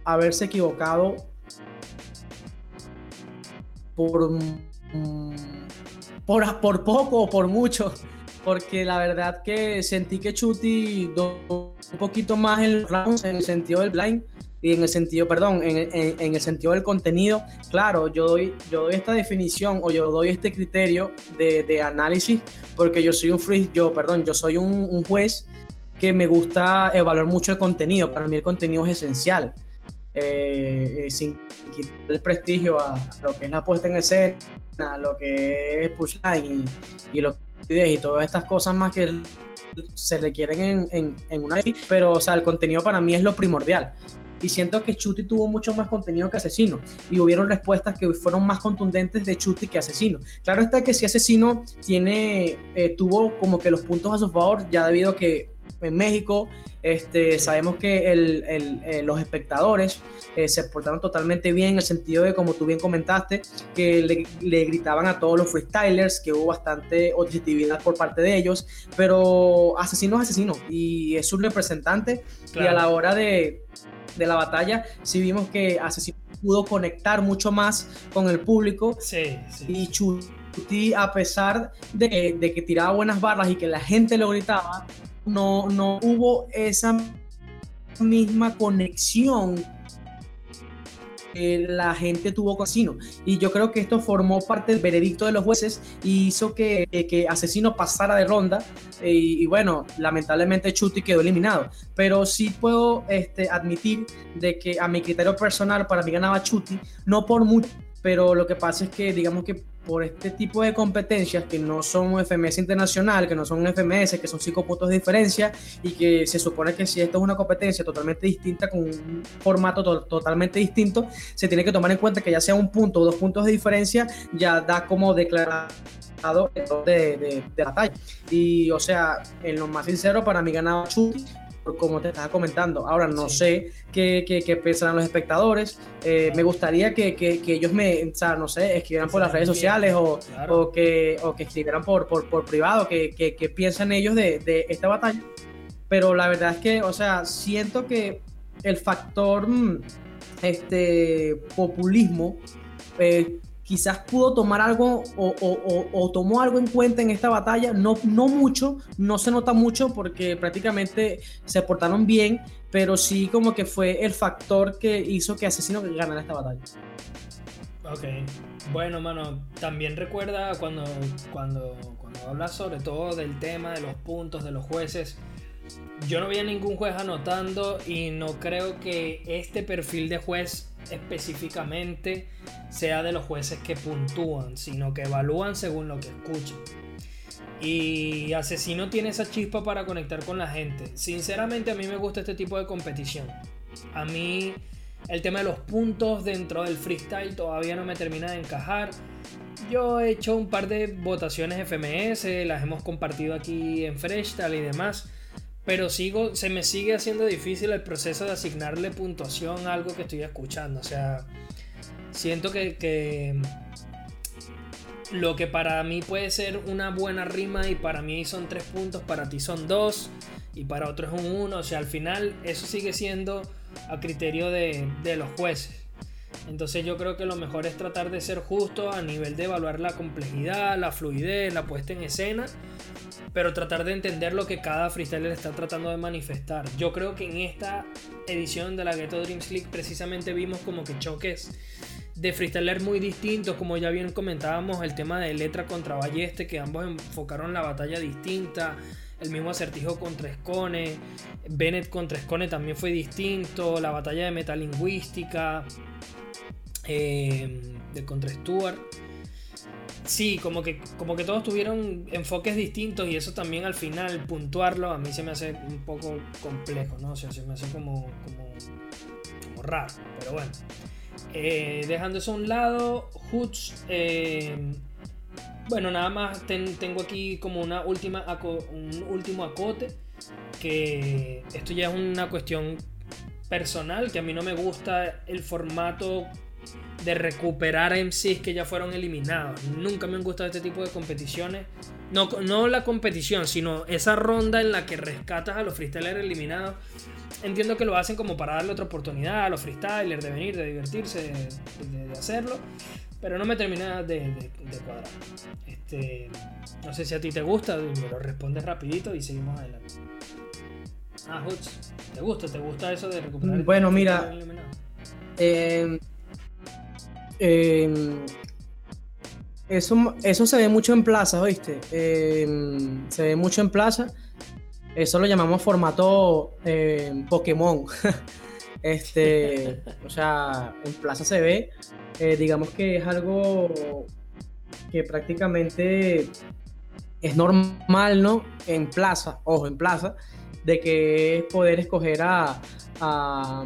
haberse equivocado por, mm, por, por poco o por mucho. Porque la verdad que sentí que Chuti un poquito más en el rounds en el sentido del blind y en el sentido, perdón, en, en, el sentido del contenido, claro, yo doy, yo doy esta definición o yo doy este criterio de, de análisis porque yo soy un free, yo, perdón, yo soy un, juez que me gusta evaluar mucho el contenido. Para mí el contenido es esencial. Eh, eh, sin quitar el prestigio a, lo que es la puesta en escena, a lo que es pushline y, y, lo, y todas estas cosas más que se requieren en, en, una pero o sea, el contenido para mí es lo primordial y siento que Chuti tuvo mucho más contenido que Asesino y hubieron respuestas que fueron más contundentes de Chuti que Asesino. Claro está que si Asesino tiene, eh, tuvo como que los puntos a su favor ya debido a que en México este, sabemos que el, el, eh, los espectadores eh, se portaron totalmente bien en el sentido de, como tú bien comentaste, que le, le, gritaban a todos los freestylers, que hubo bastante objetividad por parte de ellos, pero asesino es asesino y es un representante y a la hora de, de la batalla, sí vimos que Asesino pudo conectar mucho más con el público. Sí, Y Chuti, a pesar de, de, que tiraba buenas barras y que la gente lo gritaba, no, no hubo esa misma conexión la gente tuvo Asesino. Y yo creo que esto formó parte del veredicto de los jueces y hizo que, que Asesino pasara de ronda. Y, bueno, lamentablemente Chuti quedó eliminado. Pero sí puedo este, admitir de que a mi criterio personal, para mí ganaba Chuti, no por mucho, pero lo que pasa es que digamos que por este tipo de competencias que no son FMS internacional, que no son FMS, que son cinco puntos de diferencia y que se supone que si esto es una competencia totalmente distinta, con un formato totalmente distinto, se tiene que tomar en cuenta que ya sea un punto o dos puntos de diferencia, ya da como declarado de, de, de, la talla. Y o sea, en lo más sincero, para mí ganaba Chuti como te estaba comentando. Ahora no sé qué, qué, qué, pensarán los espectadores. Eh, me gustaría que, que, ellos me, o sea, no sé, escribieran por las redes sociales o, o, que, o que escribieran por, por, por privado, que, piensan ellos de, de, esta batalla. Pero la verdad es que, o sea, siento que el factor mm, este, populismo eh, quizás pudo tomar algo o, tomó algo en cuenta en esta batalla, no, no mucho, no se nota mucho porque prácticamente se portaron bien, pero sí como que fue el factor que hizo que Asesino ganara esta batalla. Ok, bueno, mano, también recuerda cuando, cuando, cuando hablas sobre todo del tema de los puntos, de los jueces, yo no vi a ningún juez anotando y no creo que este perfil de juez específicamente sea de los jueces que puntúan, sino que evalúan según lo que escuchan. Y Asesino tiene esa chispa para conectar con la gente. Sinceramente a mí me gusta este tipo de competición. A mí el tema de los puntos dentro del freestyle todavía no me termina de encajar. Yo he hecho un par de votaciones FMS, las hemos compartido aquí en Freestyle y demás. Pero sigo, se me sigue haciendo difícil el proceso de asignarle puntuación a algo que estoy escuchando. O sea, siento que, que lo que para mí puede ser una buena rima y para mí son tres puntos, para ti son dos y para otro es un uno. O sea, al final eso sigue siendo a criterio de, de los jueces. Entonces yo creo que lo mejor es tratar de ser justo a nivel de evaluar la complejidad, la fluidez, la puesta en escena, pero tratar de entender lo que cada freestyler está tratando de manifestar. Yo creo que en esta edición de la Ghetto Dreams League precisamente vimos como que choques de freestyler muy distintos, como ya bien comentábamos, el tema de letra contra balleste, que ambos enfocaron la batalla distinta, el mismo acertijo contra Escone, Bennett contra Escone también fue distinto, la batalla de metalingüística, eh, de contra Stuart. Sí, como que, como que todos tuvieron enfoques distintos y eso también al final, puntuarlo, a mí se me hace un poco complejo, ¿no? O sea, se me hace como, como, raro, pero bueno. Eh, dejando eso a un lado, Hoots, eh, bueno, nada más tengo aquí como una última, un último acote, que esto ya es una cuestión personal, que a mí no me gusta el formato de recuperar MCs que ya fueron eliminados. Nunca me han gustado este tipo de competiciones. No, no la competición, sino esa ronda en la que rescatas a los freestylers eliminados. Entiendo que lo hacen como para darle otra oportunidad a los freestylers de venir, de divertirse, de, hacerlo. Pero no me termina de, de, cuadrar. Este, no sé si a ti te gusta, me lo respondes rapidito y seguimos adelante. Ah, Hutch, ¿te gusta? ¿Te gusta eso de recuperar? Bueno, mira. Eh, Em, eso, eso se ve mucho en plaza, ¿oíste? Em, se ve mucho en plaza. Eso lo llamamos formato em, Pokémon. (laughs) este, o sea, en plaza se ve. Eh, digamos que es algo que prácticamente es normal, ¿no? En plaza, ojo, en plaza, de que es poder escoger a, a,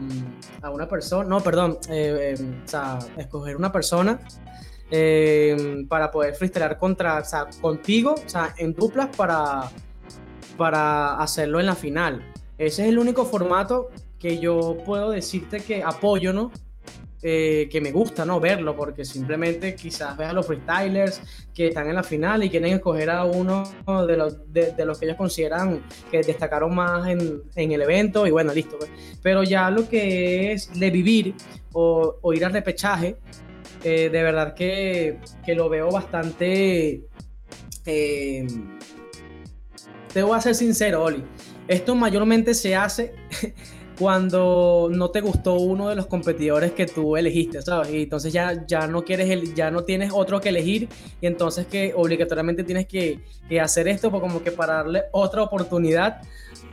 una persona, no, perdón, eh, eh, o sea, escoger una persona eh, para poder freestylear contra, o sea, contigo, o sea, en duplas para, para hacerlo en la final. Ese es el único formato que yo puedo decirte que apoyo, ¿no? Eh, que me gusta no verlo, porque simplemente quizás veas a los freestylers que están en la final y quieren escoger a uno de los, de, los que ellos consideran que destacaron más en, en el evento y bueno, listo. Pues. Pero ya lo que es de vivir o, ir al repechaje, eh, de verdad que, que, lo veo bastante... Eh, te voy a ser sincero, Oli. Esto mayormente se hace (laughs) cuando no te gustó uno de los competidores que tú elegiste, ¿sabes? Y entonces ya, ya no quieres el, ya no tienes otro que elegir y entonces que obligatoriamente tienes que, que hacer esto pues como que para darle otra oportunidad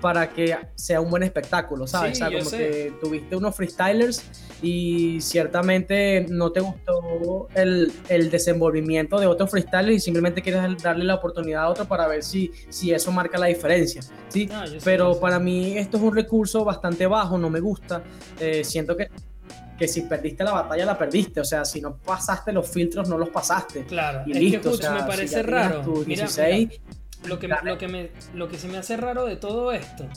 para que sea un buen espectáculo, ¿sabes? o sea, como que tuviste unos freestylers y ciertamente no te gustó el, el, desenvolvimiento de otros freestylers y simplemente quieres darle la oportunidad a otro para ver si, si eso marca la diferencia, ¿sí? Ah, Pero para mí esto es un recurso bastante no me gusta. Eh, siento que que si perdiste la batalla la perdiste, o sea, si no pasaste los filtros no los pasaste. Claro, y listo, que, me parece raro. mira, lo que, lo, que me, lo que se me hace raro de todo esto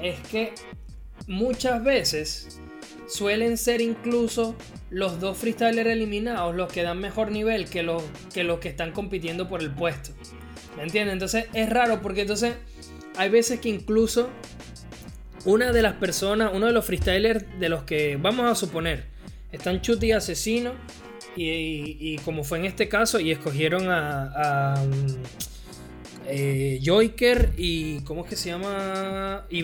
es que muchas veces suelen ser incluso los dos freestylers eliminados los que dan mejor nivel que los que, los que están compitiendo por el puesto. ¿Me entiendes? Entonces es raro porque entonces hay veces que incluso una de las personas, uno de los freestylers de los que vamos a suponer están Chuti y Asesino y, como fue en este caso y escogieron a eh, Joiker y. ¿Cómo es que se llama? Y.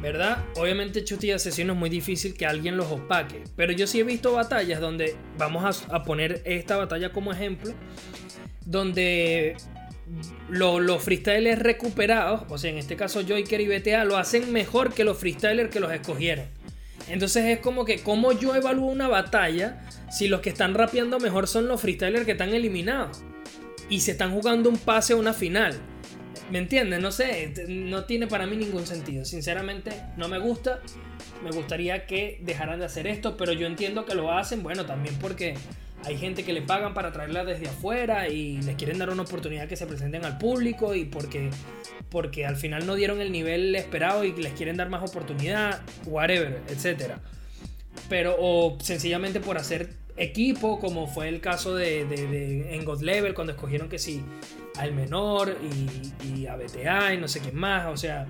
¿Verdad? Obviamente Chuti y Asesino es muy difícil que alguien los opaque. Pero yo sí he visto batallas donde. Vamos a, poner esta batalla como ejemplo. Donde los freestylers recuperados, o sea, en este caso Joiker y BTA, lo hacen mejor que los freestylers que los escogieron. Entonces es como que, ¿cómo yo evalúo una batalla si los que están rapeando mejor son los freestylers que están eliminados? y se están jugando un pase a una final. ¿Me entiendes? No sé, no tiene para mí ningún sentido. Sinceramente, no me gusta. Me gustaría que dejaran de hacer esto, pero yo entiendo que lo hacen, bueno, también porque hay gente que le pagan para traerla desde afuera y les quieren dar una oportunidad que se presenten al público y porque, porque al final no dieron el nivel esperado y les quieren dar más oportunidad, whatever, etc. Pero, o sencillamente por hacer equipo, como fue el caso de, en God Level, cuando escogieron que sí, al menor y, a BTA y no sé qué más, o sea,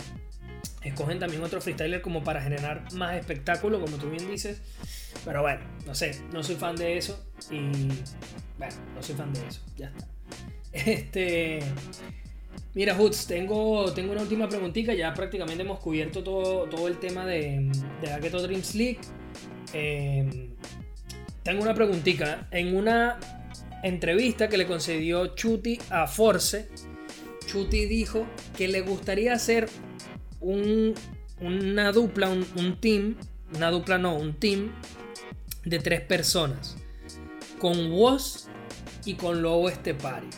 escogen también otro freestyler como para generar más espectáculo, como tú bien dices. Pero bueno, no sé, no soy fan de eso y bueno, no soy fan de eso, ya está. Este, mira, Hoots, tengo, tengo una última preguntita, ya prácticamente hemos cubierto todo, todo el tema de, de la Dreams League. Eh, tengo una preguntita. En una entrevista que le concedió Chuti a Force, Chuti dijo que le gustaría hacer una dupla, un, team, una dupla no, un team de tres personas. Con Woz y con Lobo Estepario.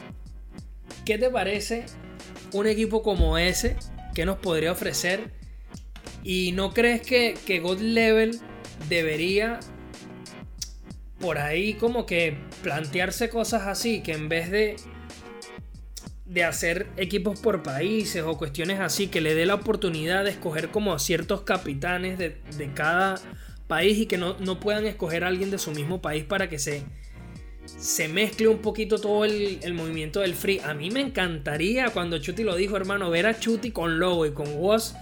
¿Qué te parece un equipo como ese? ¿Qué nos podría ofrecer? ¿Y no crees que, que God Level debería por ahí como que plantearse cosas así, que en vez de de hacer equipos por países o cuestiones así, que le dé la oportunidad de escoger como ciertos capitanes de, cada país y que no, puedan escoger a alguien de su mismo país para que se, se mezcle un poquito todo el, movimiento del free. A mí me encantaría cuando Chuti lo dijo, hermano, ver a Chuti con Lobo y con Woz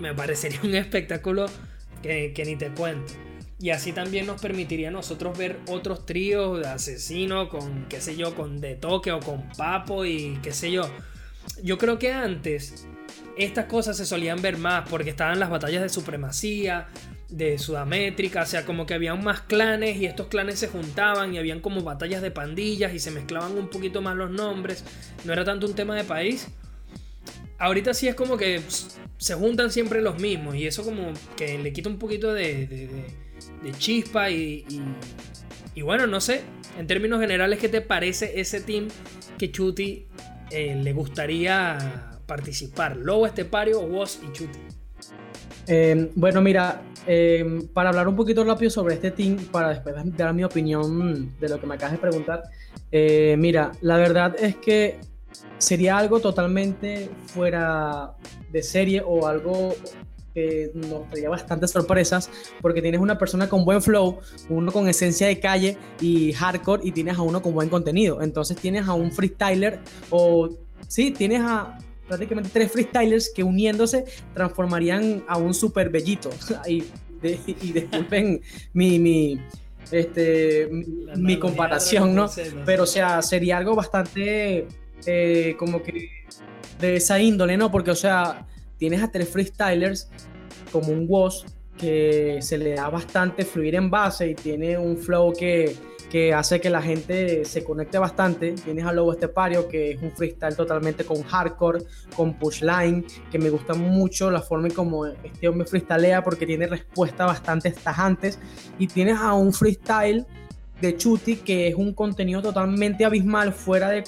me parecería un espectáculo que, que ni te cuento. Y así también nos permitiría a nosotros ver otros tríos de asesinos con, qué sé yo, con De Toque o con Papo y qué sé yo. Yo creo que antes estas cosas se solían ver más porque estaban las batallas de supremacía, de Sudamétrica, o sea, como que habían más clanes y estos clanes se juntaban y habían como batallas de pandillas y se mezclaban un poquito más los nombres. No era tanto un tema de país. Ahorita sí es como que se juntan siempre los mismos y eso como que le quita un poquito de de chispa y, y, bueno, no sé, en términos generales, ¿qué te parece ese team que Chuti eh, le gustaría participar? ¿Lobo Estepario, Woz y Chuti? Em, bueno, mira, em, para hablar un poquito rápido sobre este team, para después dar mi opinión de lo que me acabas de preguntar, eh, mira, la verdad es que sería algo totalmente fuera de serie o algo que nos traía bastantes sorpresas porque tienes una persona con buen flow, uno con esencia de calle y hardcore y tienes a uno con buen contenido. Entonces tienes a un freestyler o sí, tienes a prácticamente tres freestylers que uniéndose transformarían a un super bellito. (laughs) y, disculpen mi, mi, este, mi comparación, ¿no? Pero o sea, sería algo bastante eh, como que de esa índole, ¿no? Porque o sea tienes a tres freestylers como un Woz que se le da bastante fluir en base y tiene un flow que, que hace que la gente se conecte bastante. Tienes a Lobo Estepario, que es un freestyle totalmente con hardcore, con pushline, que me gusta mucho la forma en como este hombre freestylea porque tiene respuestas bastante tajantes. Y tienes a un freestyle de Chuti, que es un contenido totalmente abismal, fuera de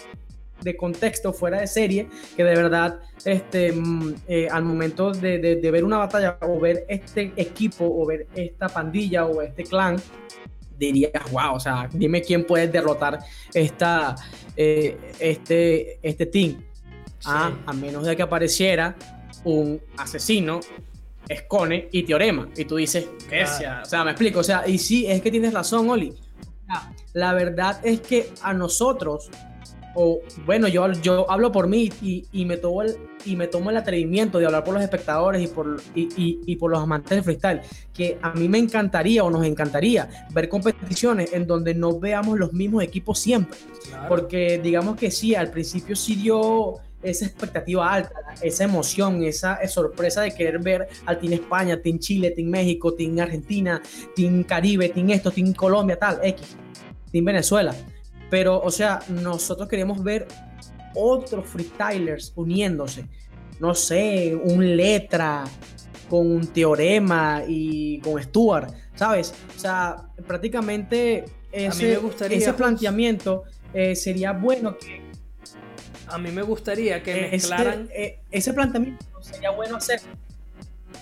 de contexto, fuera de serie, que de verdad este, mm, eh, al momento de, de, ver una batalla o ver este equipo o ver esta pandilla o este clan, dirías, wow, o sea, dime quién puede derrotar esta, eh, este, este team. Ah, a menos de que apareciera un asesino, Escone y Teorema. Y tú dices, ¿qué sea? O sea, me explico. O sea, y sí, es que tienes razón, Oli. La verdad es que a nosotros o bueno, yo, yo hablo por mí y, me tomo el, y me tomo el atrevimiento de hablar por los espectadores y por, y, por los amantes del freestyle, que a mí me encantaría o nos encantaría ver competiciones en donde no veamos los mismos equipos siempre. Porque digamos que sí, al principio sí dio esa expectativa alta, esa emoción, esa sorpresa de querer ver al Team España, Team Chile, Team México, Team Argentina, Team Caribe, Team esto, Team Colombia, tal, X, Team Venezuela pero, o sea, nosotros queremos ver otros freestylers uniéndose. No sé, un letra con un teorema y con Stuart, ¿sabes? O sea, prácticamente ese, ese planteamiento eh, sería bueno que... A mí me gustaría que eh, mezclaran... Eh, ese planteamiento sería bueno hacer.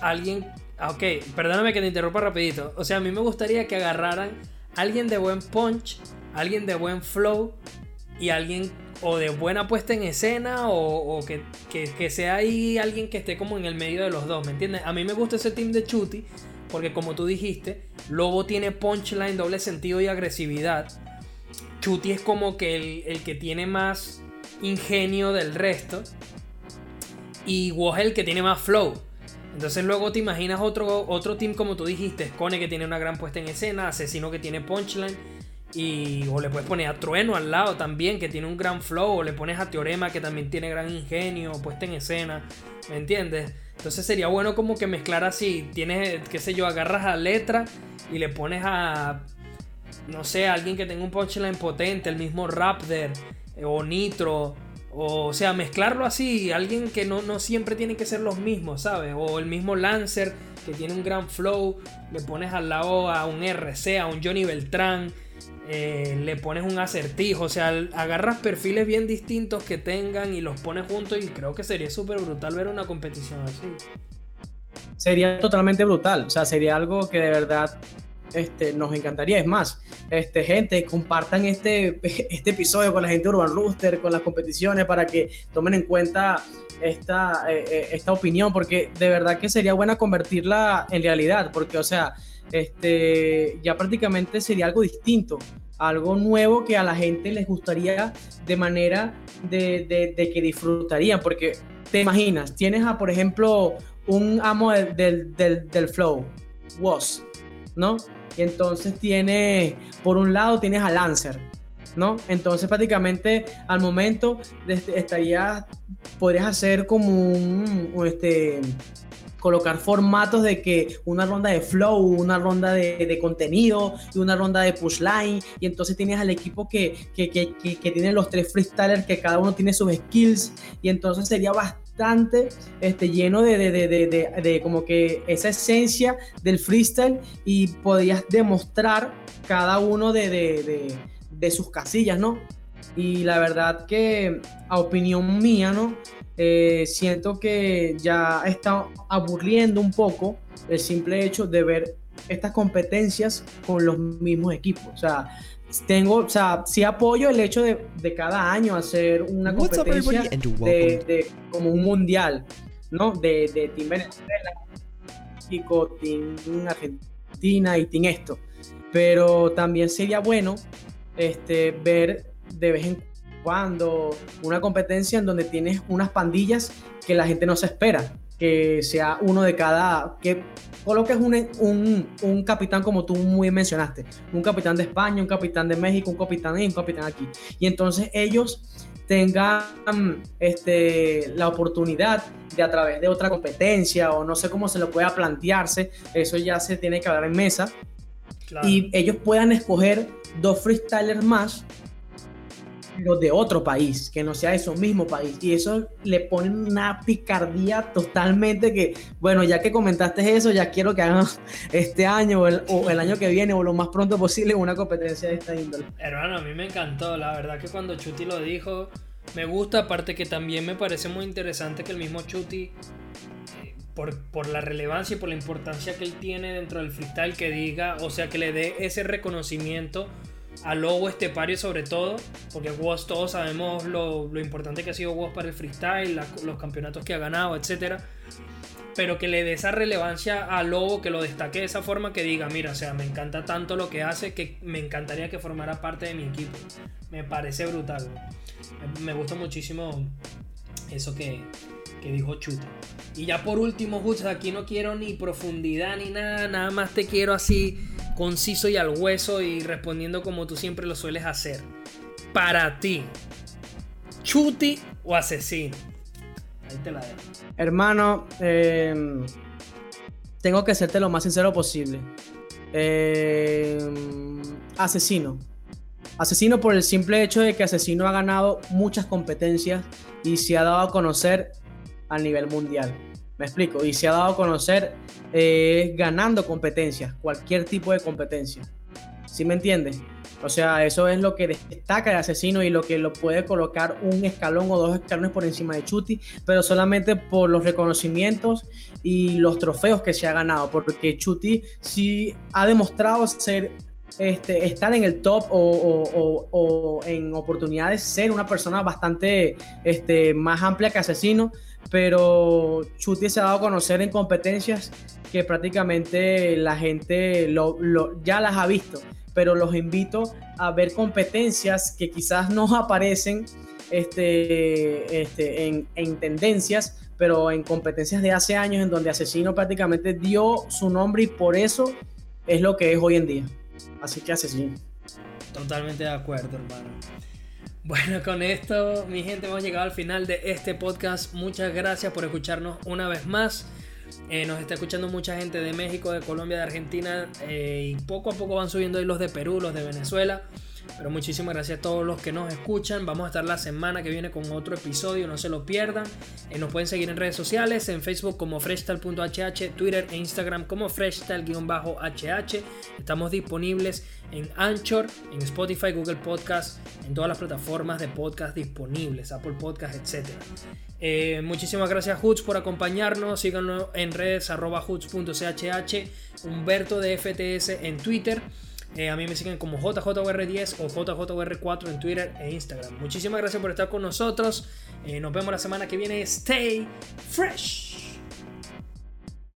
Alguien... Ah, ok, perdóname que te interrumpa rapidito. O sea, a mí me gustaría que agarraran alguien de buen punch alguien de buen flow y alguien o de buena puesta en escena o, que, sea ahí alguien que esté como en el medio de los dos, ¿me entiendes? A mí me gusta ese team de Chuti porque como tú dijiste, Lobo tiene punchline, doble sentido y agresividad. Chuti es como que el, el que tiene más ingenio del resto y Woz el que tiene más flow. Entonces luego te imaginas otro, otro team como tú dijiste, Scone que tiene una gran puesta en escena, Asesino que tiene punchline y, o le puedes poner a Trueno al lado también, que tiene un gran flow. O le pones a Teorema, que también tiene gran ingenio, puesta en escena. ¿Me entiendes? Entonces sería bueno como que mezclar así. Tienes, qué sé yo, agarras a letra y le pones a, no sé, alguien que tenga un punchline potente, el mismo Raptor eh, o Nitro. O, sea, mezclarlo así, alguien que no, no siempre tiene que ser los mismos, ¿sabes? O el mismo Lancer que tiene un gran flow, le pones al lado a un RC, a un Johnny Beltrán eh, le pones un acertijo, o sea, agarras perfiles bien distintos que tengan y los pones juntos y creo que sería súper brutal ver una competición así. Sería totalmente brutal, o sea, sería algo que de verdad este, nos encantaría. Es más, este, gente, compartan este, (laughs) este episodio con la gente de Urban Rooster, con las competiciones, para que tomen en cuenta esta, eh, eh, esta opinión, porque de verdad que sería buena convertirla en realidad, porque, o sea, este, ya prácticamente sería algo distinto, algo nuevo que a la gente les gustaría de manera de, de, que disfrutarían, porque te imaginas, tienes a, por ejemplo, un amo del, del, del flow, Was, ¿no? Y entonces tiene, por un lado tienes a Lancer, ¿no? Entonces prácticamente al momento estaría, podrías hacer como un, este, colocar formatos de que una ronda de flow, una ronda de, contenido y una ronda de push line. Y entonces tienes al equipo que, que, que, que, tiene los tres freestylers, que cada uno tiene sus skills. Y entonces sería bastante este, lleno de, de, de, de, como que esa esencia del freestyle y podrías demostrar cada uno de, sus casillas, ¿no? Y la verdad que a opinión mía, ¿no? Eh, siento que ya está aburriendo un poco el simple hecho de ver estas competencias con los mismos equipos. O sea, tengo, o sea, sí apoyo el hecho de, de cada año hacer una competencia de, como un mundial, ¿no? De, de Team Venezuela, México, Team Argentina y Team esto. Pero también sería bueno este, ver de vez en cuando una competencia en donde tienes unas pandillas que la gente no se espera que sea uno de cada, que coloques un, un, un, capitán como tú muy mencionaste, un capitán de España, un capitán de México, un capitán y un capitán aquí. Y entonces ellos tengan este, la oportunidad de a través de otra competencia o no sé cómo se lo pueda plantearse, eso ya se tiene que hablar en mesa, y ellos puedan escoger dos freestylers más los de otro país, que no sea de su mismo país. Y eso le pone una picardía totalmente que, bueno, ya que comentaste eso, ya quiero que hagan (laughs) este año o el, año que viene o lo más pronto posible una competencia de esta índole. Hermano, a mí me encantó, la verdad que cuando Chuti lo dijo, me gusta, aparte que también me parece muy interesante que el mismo Chuti... Eh, por, por, la relevancia y por la importancia que él tiene dentro del freestyle, que diga, o sea, que le dé ese reconocimiento a Lobo Estepario sobre todo, porque Woz todos sabemos lo, importante que ha sido Woz para el freestyle, los campeonatos que ha ganado, etc. Pero que le dé esa relevancia a Lobo, que lo destaque de esa forma, que diga, mira, o sea, me encanta tanto lo que hace que me encantaría que formara parte de mi equipo. Me parece brutal. Me gusta muchísimo eso que, que dijo Chuta. Y ya por último, Justo, aquí no quiero ni profundidad ni nada, nada más te quiero así conciso y al hueso y respondiendo como tú siempre lo sueles hacer. Para ti, Chuti o asesino. Ahí te la dejo. Hermano, em, tengo que serte lo más sincero posible. Em, asesino. Asesino por el simple hecho de que Asesino ha ganado muchas competencias y se ha dado a conocer a nivel mundial. Me explico, y se ha dado a conocer eh, ganando competencias, cualquier tipo de competencia. ¿Sí me entiendes? O sea, eso es lo que destaca el asesino y lo que lo puede colocar un escalón o dos escalones por encima de Chuti, pero solamente por los reconocimientos y los trofeos que se ha ganado, porque Chuti sí ha demostrado ser este, estar en el top o, en oportunidades ser una persona bastante este, más amplia que asesino, pero Chuti se ha dado a conocer en competencias que prácticamente la gente ya las ha visto, pero los invito a ver competencias que quizás no aparecen este, este, en, en tendencias, pero en competencias de hace años en donde Asesino prácticamente dio su nombre y por eso es lo que es hoy en día. Así que Asesino. Totalmente de acuerdo, hermano. Bueno, con esto, mi gente, hemos llegado al final de este podcast. Muchas gracias por escucharnos una vez más. Eh, nos está escuchando mucha gente de México, de Colombia, de Argentina eh, y poco a poco van subiendo ahí los de Perú, los de Venezuela. Pero muchísimas gracias a todos los que nos escuchan. Vamos a estar la semana que viene con otro episodio, no se lo pierdan. Eh, nos pueden seguir en redes sociales, en Facebook como freshtal.hh, Twitter e Instagram como freshtal-hh. Estamos disponibles en Anchor, en Spotify, Google Podcast, en todas las plataformas de podcast disponibles, Apple Podcast, etc. Eh, muchísimas gracias Hoots por acompañarnos. Síganos en redes arroba Humberto de FTS en Twitter. Eh, a mí me siguen como JJR10 o JJR4 en Twitter e Instagram. Muchísimas gracias por estar con nosotros. Eh, nos vemos la semana que viene. Stay fresh.